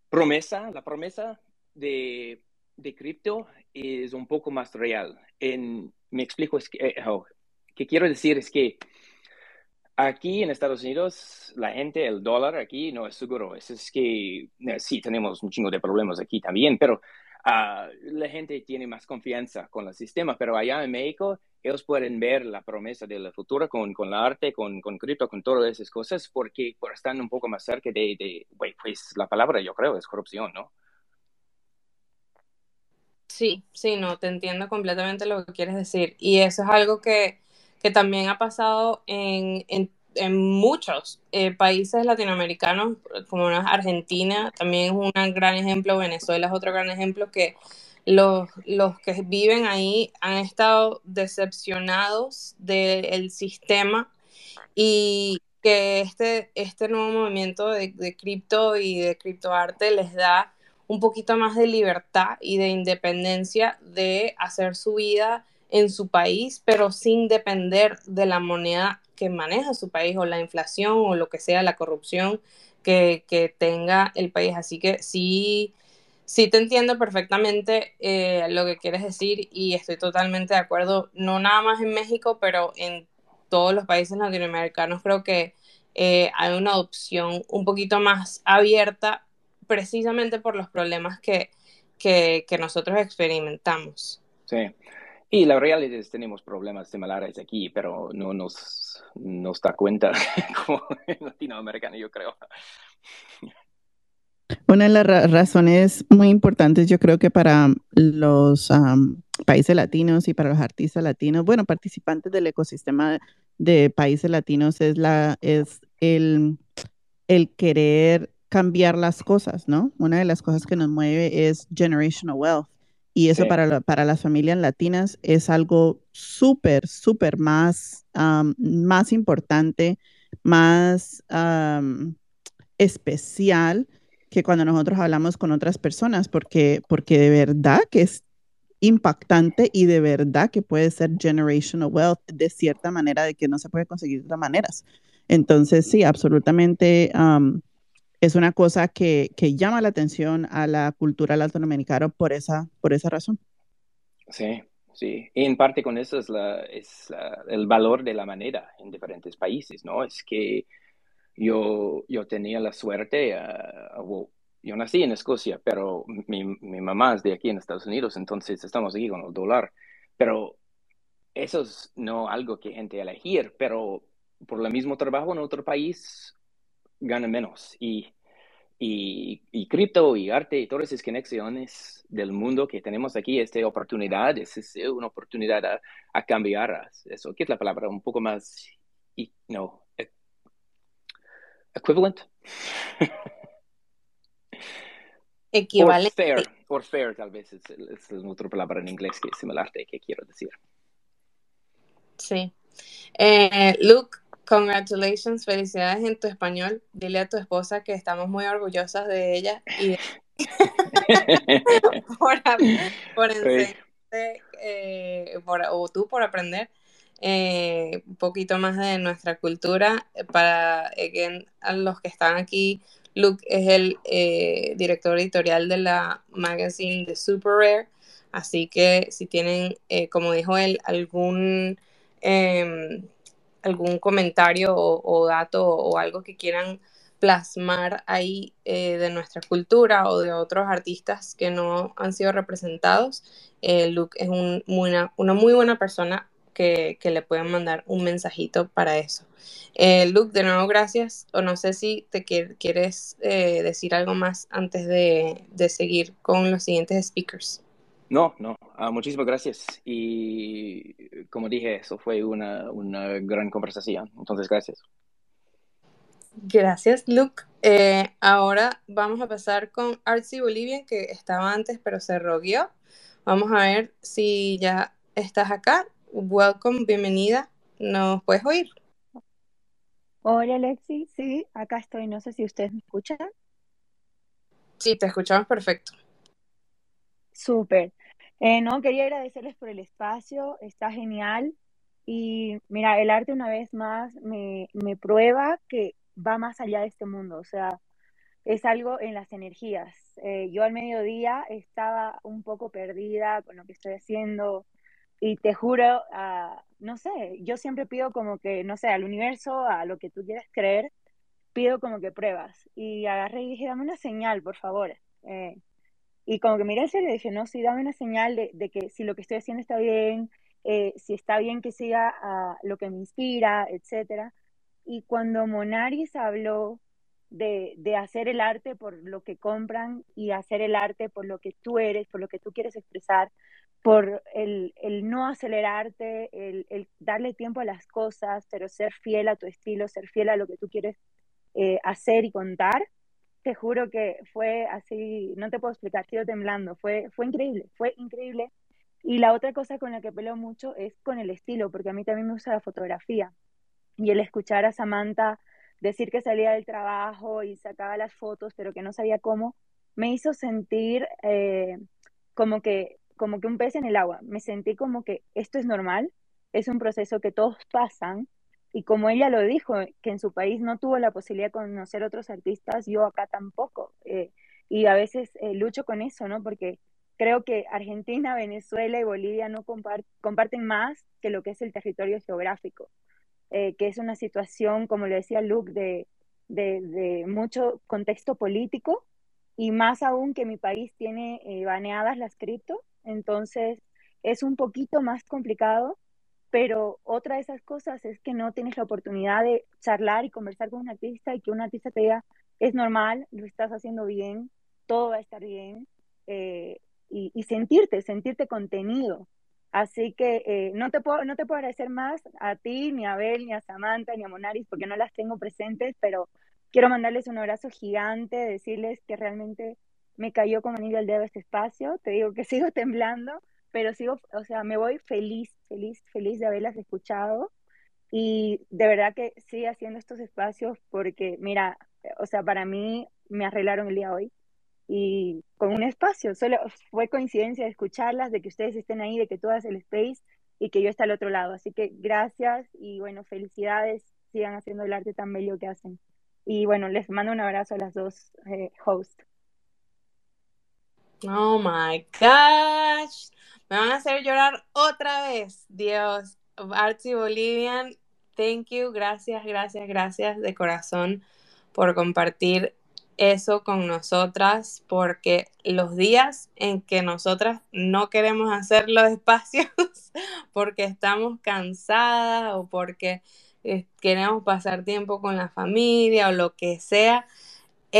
promesa, la promesa de, de cripto es un poco más real. En, me explico, es que, eh, oh, ¿qué quiero decir? Es que Aquí en Estados Unidos, la gente, el dólar aquí no es seguro. Es, es que eh, sí, tenemos un chingo de problemas aquí también, pero uh, la gente tiene más confianza con el sistema. Pero allá en México, ellos pueden ver la promesa de la futura con, con la arte, con, con cripto, con todas esas cosas, porque por están un poco más cerca de, de pues la palabra yo creo es corrupción, ¿no? Sí, sí, no, te entiendo completamente lo que quieres decir. Y eso es algo que que también ha pasado en, en, en muchos eh, países latinoamericanos, como Argentina, también es un gran ejemplo, Venezuela es otro gran ejemplo, que los, los que viven ahí han estado decepcionados del sistema y que este, este nuevo movimiento de, de cripto y de criptoarte les da un poquito más de libertad y de independencia de hacer su vida en su país, pero sin depender de la moneda que maneja su país o la inflación o lo que sea, la corrupción que, que tenga el país. Así que sí, sí te entiendo perfectamente eh, lo que quieres decir y estoy totalmente de acuerdo, no nada más en México, pero en todos los países latinoamericanos creo que eh, hay una adopción un poquito más abierta precisamente por los problemas que, que, que nosotros experimentamos. Sí, y la realidad es tenemos problemas similares aquí, pero no nos, da cuenta como en Latinoamérica, yo creo. Una de las razones muy importantes, yo creo que para los países latinos y para los artistas latinos, bueno, participantes del ecosistema de países latinos, es, la, es el, el querer cambiar las cosas, ¿no? Una de las cosas que nos mueve es generational wealth. Y eso para, para las familias latinas es algo súper, súper más, más importante, más especial que cuando nosotros hablamos con otras personas, porque, porque de verdad que es impactante y de verdad que puede ser generational wealth de cierta manera, de que no se puede conseguir de otras maneras. Entonces, sí, absolutamente es una cosa que, que, llama la atención a la cultura latinoamericana por esa, por esa razón. Sí, sí. Y en parte con eso es, la, es el valor de la moneda en diferentes países, ¿no? Es que yo, yo tenía la suerte, uh, yo nací en Escocia, pero mi, mi mamá es de aquí en Estados Unidos, entonces estamos aquí con el dólar. Pero eso es no algo que gente elegir, pero por el mismo trabajo en otro país gana menos. Y, y, y cripto y arte y todas esas conexiones del mundo que tenemos aquí, esta oportunidad, es, una oportunidad a, a, cambiar eso. ¿Qué es la palabra? Un poco más, y, no, e, equivalent. Equivalente. Or fair, or fair tal vez es, es, otra palabra en inglés que es similar que quiero decir. Sí. Eh, Luke, Congratulations, felicidades en tu español. Dile a tu esposa que estamos muy orgullosas de ella y de... por, por enseñarte, eh, por, o tú por aprender eh, un poquito más de nuestra cultura. Para again, a los que están aquí Luke es el eh, director editorial de la magazine de Super Rare, así que si tienen, eh, como dijo él, algún, em, algún comentario o, dato o algo que quieran plasmar ahí eh, de nuestra cultura o de otros artistas que no han sido representados, Luke es una, una muy buena persona que, le puedan mandar un mensajito para eso. Eh, Luke, de nuevo, gracias. O no sé si te quieres eh, decir algo más antes de, seguir con los siguientes speakers. No, no, ah, muchísimas gracias. Y como dije, eso fue una, gran conversación. Entonces, gracias. Gracias, Luke. Eh, ahora vamos a pasar con Artsy Bolivian, que estaba antes, pero se roguió. Vamos a ver si ya estás acá welcome, bienvenida. ¿Nos puedes oír? Hola Alexi, sí, acá estoy. No sé si ustedes me escuchan. Sí, te escuchamos perfecto. Súper. Eh, no, quería agradecerles por el espacio, está genial. Y mira, el arte una vez más me, me prueba que va más allá de este mundo, o sea, es algo en las energías. Eh, yo al mediodía estaba un poco perdida con lo que estoy haciendo, y te juro, uh, no sé, yo siempre pido como que, no sé, al universo, a lo que tú quieras creer, pido como que pruebas. Y agarré y dije, dame una señal, por favor. Eh, y como que miré el cielo y dije, no, sí, dame una señal de, de que si lo que estoy haciendo está bien, eh, si está bien que siga uh, lo que me inspira, etc. Y cuando Monaris habló de, de, hacer el arte por lo que compran y hacer el arte por lo que tú eres, por lo que tú quieres expresar, por el, el no acelerarte, el, el, darle tiempo a las cosas, pero ser fiel a tu estilo, ser fiel a lo que tú quieres eh, hacer y contar. Te juro que fue así, no te puedo explicar, sigo temblando, fue, fue increíble, fue increíble. Y la otra cosa con la que peleo mucho es con el estilo, porque a mí también me gusta la fotografía. Y el escuchar a Samantha decir que salía del trabajo y sacaba las fotos, pero que no sabía cómo, me hizo sentir eh, como que como que un pez en el agua. Me sentí como que esto es normal, es un proceso que todos pasan. Y como ella lo dijo, que en su país no tuvo la posibilidad de conocer otros artistas, yo acá tampoco. Eh, y a veces eh, lucho con eso, ¿no? Porque creo que Argentina, Venezuela y Bolivia no comparten más que lo que es el territorio geográfico, eh, que es una situación, como le decía Luke, de, mucho contexto político y más aún que mi país tiene baneadas las cripto entonces es un poquito más complicado, pero otra de esas cosas es que no tienes la oportunidad de charlar y conversar con un artista y que un artista te diga, es normal, lo estás haciendo bien, todo va a estar bien, eh, y, sentirte, sentirte contenido. Así que eh, no, te puedo, no te puedo agradecer más a ti, ni a Abel, ni a Samantha, ni a Monaris, porque no las tengo presentes, pero quiero mandarles un abrazo gigante, decirles que realmente me cayó como anillo al dedo este espacio, te digo que sigo temblando, pero sigo, o sea, me voy feliz, feliz, feliz de haberlas escuchado y de verdad que sigue haciendo estos espacios porque, mira, o sea, para mí me arreglaron el día hoy y con un espacio, solo fue coincidencia de escucharlas, de que ustedes estén ahí, de que tú hagas el space y que yo esté al otro lado. Así que gracias y bueno, felicidades, sigan haciendo el arte tan bello que hacen. Y bueno, les mando un abrazo a las dos eh, hosts. Oh my gosh. Me van a hacer llorar otra vez. Dios. Artsy Bolivian, thank you. Gracias, gracias, gracias de corazón por compartir eso con nosotras, porque los días en que nosotras no queremos hacer los espacios, porque estamos cansadas o porque eh, queremos pasar tiempo con la familia o lo que sea,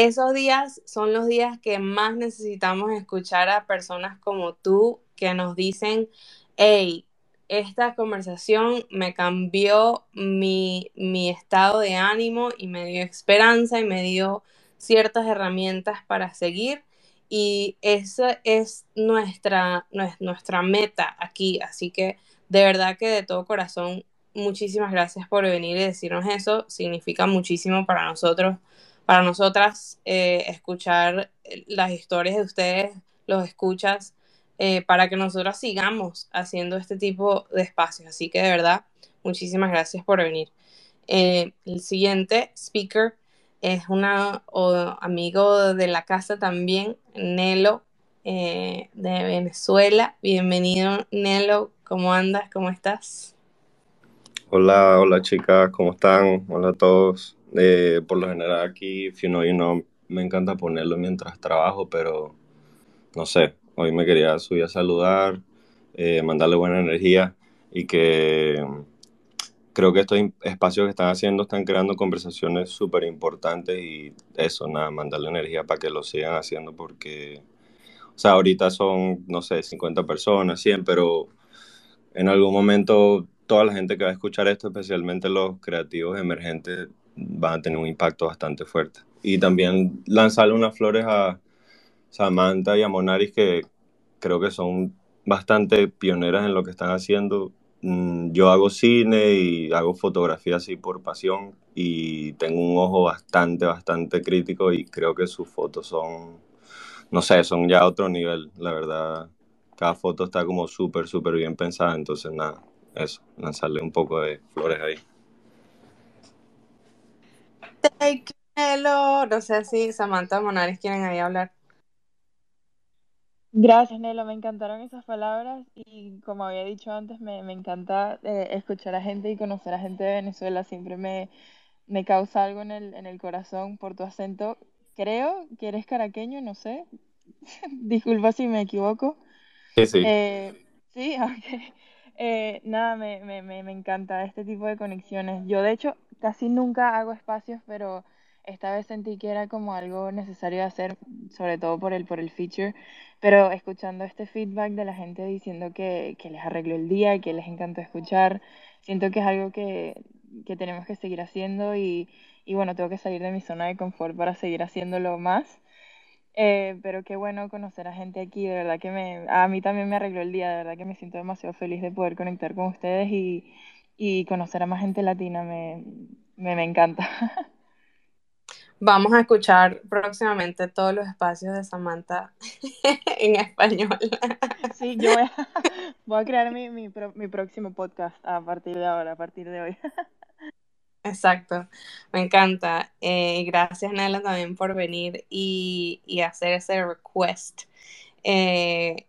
esos días son los días que más necesitamos escuchar a personas como tú que nos dicen, hey, esta conversación me cambió mi, mi estado de ánimo y me dio esperanza y me dio ciertas herramientas para seguir. Y esa es nuestra, nuestra meta aquí. Así que de verdad que de todo corazón, muchísimas gracias por venir y decirnos eso. Significa muchísimo para nosotros para nosotras eh, escuchar las historias de ustedes, los escuchas, eh, para que nosotros sigamos haciendo este tipo de espacios. Así que de verdad, muchísimas gracias por venir. Eh, el siguiente speaker es un amigo de la casa también, Nelo, eh, de Venezuela. Bienvenido, Nelo. ¿Cómo andas? ¿Cómo estás? Hola, hola chicas, ¿cómo están? Hola a todos. Eh, por lo general aquí, you know, you know, me encanta ponerlo mientras trabajo, pero no sé, hoy me quería subir a saludar, eh, mandarle buena energía y que creo que estos espacios que están haciendo están creando conversaciones súper importantes y eso, nada, mandarle energía para que lo sigan haciendo porque, o sea, ahorita son, no sé, 50 personas, 100, pero en algún momento toda la gente que va a escuchar esto, especialmente los creativos emergentes, van a tener un impacto bastante fuerte. Y también lanzarle unas flores a Samantha y a Monaris que creo que son bastante pioneras en lo que están haciendo. Mm, yo hago cine y hago fotografía así por pasión y tengo un ojo bastante, bastante crítico y creo que sus fotos son, no sé, son ya otro nivel, la verdad. Cada foto está como súper, súper bien pensada, entonces nada, eso, lanzarle un poco de flores ahí. No sé si Samantha Monares quieren ahí hablar. Gracias, Nelo. Me encantaron esas palabras y como había dicho antes, me, me encanta eh, escuchar a gente y conocer a gente de Venezuela. Siempre me, me causa algo en el, en el corazón por tu acento. Creo que eres caraqueño, no sé. Disculpa si me equivoco. Sí, sí. Eh, sí, ok. Eh, nada, me, me, me, encanta este tipo de conexiones. Yo, de hecho, casi nunca hago espacios, pero esta vez sentí que era como algo necesario hacer, sobre todo por el, por el feature. Pero escuchando este feedback de la gente diciendo que, que les arregló el día que les encantó escuchar, siento que es algo que, que tenemos que seguir haciendo y, y bueno, tengo que salir de mi zona de confort para seguir haciéndolo más. Eh, pero qué bueno conocer a gente aquí, de verdad que me, a mí también me arregló el día, de verdad que me siento demasiado feliz de poder conectar con ustedes y, y conocer a más gente latina, me, me, me encanta. Vamos a escuchar próximamente todos los espacios de Samantha en español. Sí, yo voy a, voy a crear mi, mi, mi próximo podcast a partir de ahora, a partir de hoy. Exacto, me encanta. Eh, gracias, Nela, también por venir y, y hacer ese request. Eh,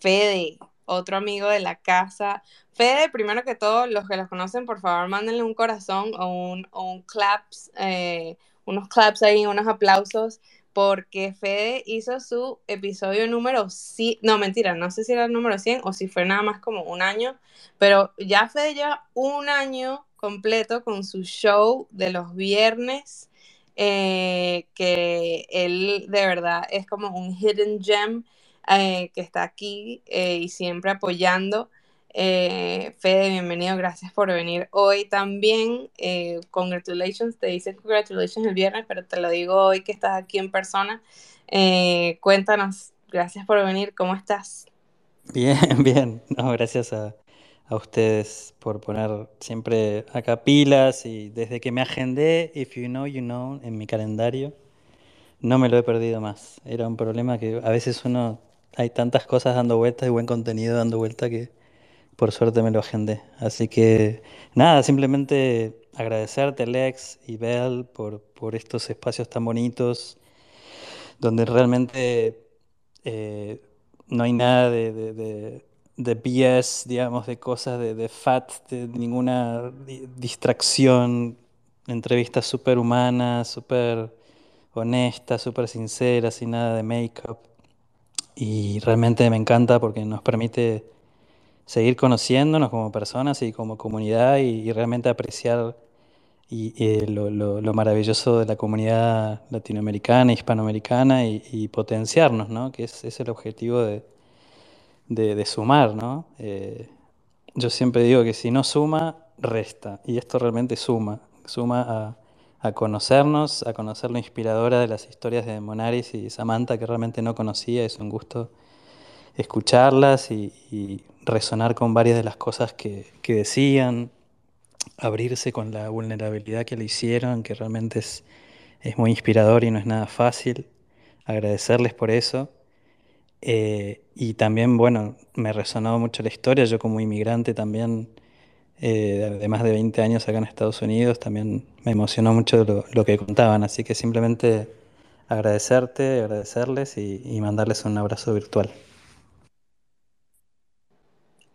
Fede, otro amigo de la casa. Fede, primero que todo, los que los conocen, por favor, mándenle un corazón o un, o un claps, eh, unos claps ahí, unos aplausos, porque Fede hizo su episodio número 100, no, mentira, no sé si era el número 100 o si fue nada más como un año, pero ya Fede lleva un año completo con su show de los viernes, eh, que él de verdad es como un hidden gem eh, que está aquí eh, y siempre apoyando. Eh, Fede, bienvenido, gracias por venir hoy también. Eh, congratulations, te dice congratulations el viernes, pero te lo digo hoy que estás aquí en persona. Eh, cuéntanos, gracias por venir, ¿cómo estás? Bien, bien. Gracias a, a ustedes por poner siempre acá pilas y desde que me agendé If You Know, You Know en mi calendario, no me lo he perdido más. Era un problema que a veces uno, hay tantas cosas dando vueltas y buen contenido dando vuelta que por suerte me lo agendé. Así que nada, simplemente agradecerte Lex y Bel por, por estos espacios tan bonitos donde realmente eh, no hay nada de, de, de, de digamos, de cosas de, de fat, de ninguna di- distracción, entrevistas súper humanas, súper honestas, súper sinceras, sin nada de make-up. Y realmente me encanta porque nos permite seguir conociéndonos como personas y como comunidad y, y realmente apreciar y, eh, lo, lo- lo maravilloso de la comunidad latinoamericana, hispanoamericana y, potenciarnos, ¿no? Que es, es el objetivo de, sumar, ¿no? Eh, yo siempre digo que si no suma, resta. Y esto realmente suma. Suma a, conocernos, a conocer lo inspiradora de las historias de Monaris y Samantha, que realmente no conocía. Es un gusto escucharlas y resonar con varias de las cosas que, decían, abrirse con la vulnerabilidad que le hicieron, que realmente es, muy inspirador y no es nada fácil. Agradecerles por eso. Eh, y también, bueno, me resonó mucho la historia. Yo como inmigrante también eh, de más de 20 años acá en Estados Unidos, también me emocionó mucho lo, que contaban, así que simplemente agradecerte, agradecerles y mandarles un abrazo virtual.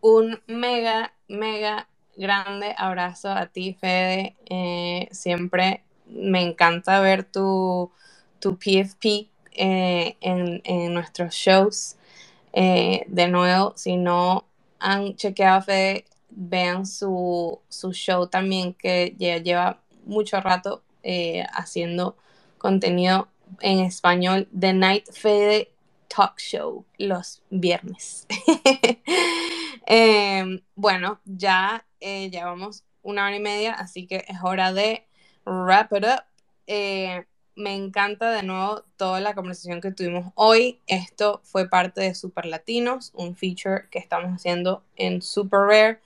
Un mega, mega grande abrazo a ti, Fede. Eh, siempre me encanta ver tu, tu PFP eh, en, en, nuestros shows. Eh, de nuevo, si no han chequeado a Fede, vean su, su show también, que ya lleva mucho rato haciendo contenido en español, The Night Fede Talk Show, los viernes. eh, bueno, ya eh, llevamos una hora y media, así que es hora de wrap it up. Eh, me encanta de nuevo toda la conversación que tuvimos hoy. Esto fue parte de Super Latinos, un feature que estamos haciendo en Super Rare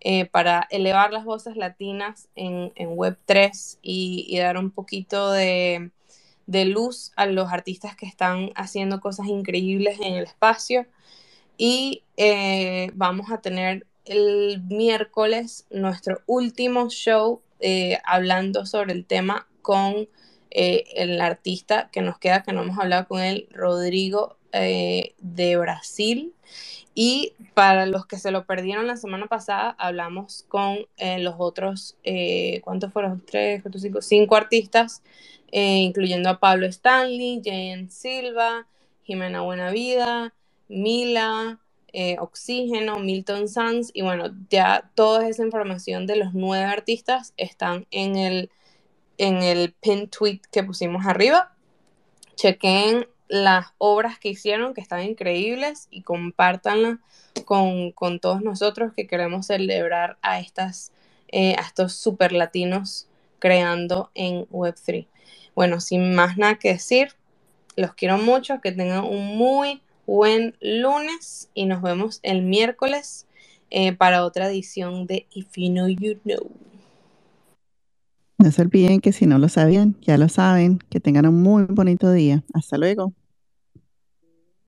eh, para elevar las voces latinas en, en Web3 y, y, dar un poquito de, de, luz a los artistas que están haciendo cosas increíbles en el espacio. Y eh, vamos a tener el miércoles nuestro último show eh, hablando sobre el tema con eh, el artista que nos queda, que no hemos hablado con él, Rodrigo de Brasil. Y para los que se lo perdieron la semana pasada, hablamos con los otros, ¿cuántos fueron? Tres, cuatro, cinco, cinco artistas, incluyendo a Pablo Stanley, Jane Silva, Jimena Buenavida, Mila, eh, Oxígeno, Milton Sanz, y bueno, ya toda esa información de los nueve artistas están en el, en el pin tweet que pusimos arriba. Chequen las obras que hicieron, que están increíbles, y compártanlas con, con todos nosotros que queremos celebrar a, estas, eh, a estos super latinos creando en Web3. Bueno, sin más nada que decir, los quiero mucho, que tengan un muy buen lunes y nos vemos el miércoles eh, para otra edición de If You Know, You Know. No se olviden que si no lo sabían, ya lo saben. Que tengan un muy bonito día. Hasta luego.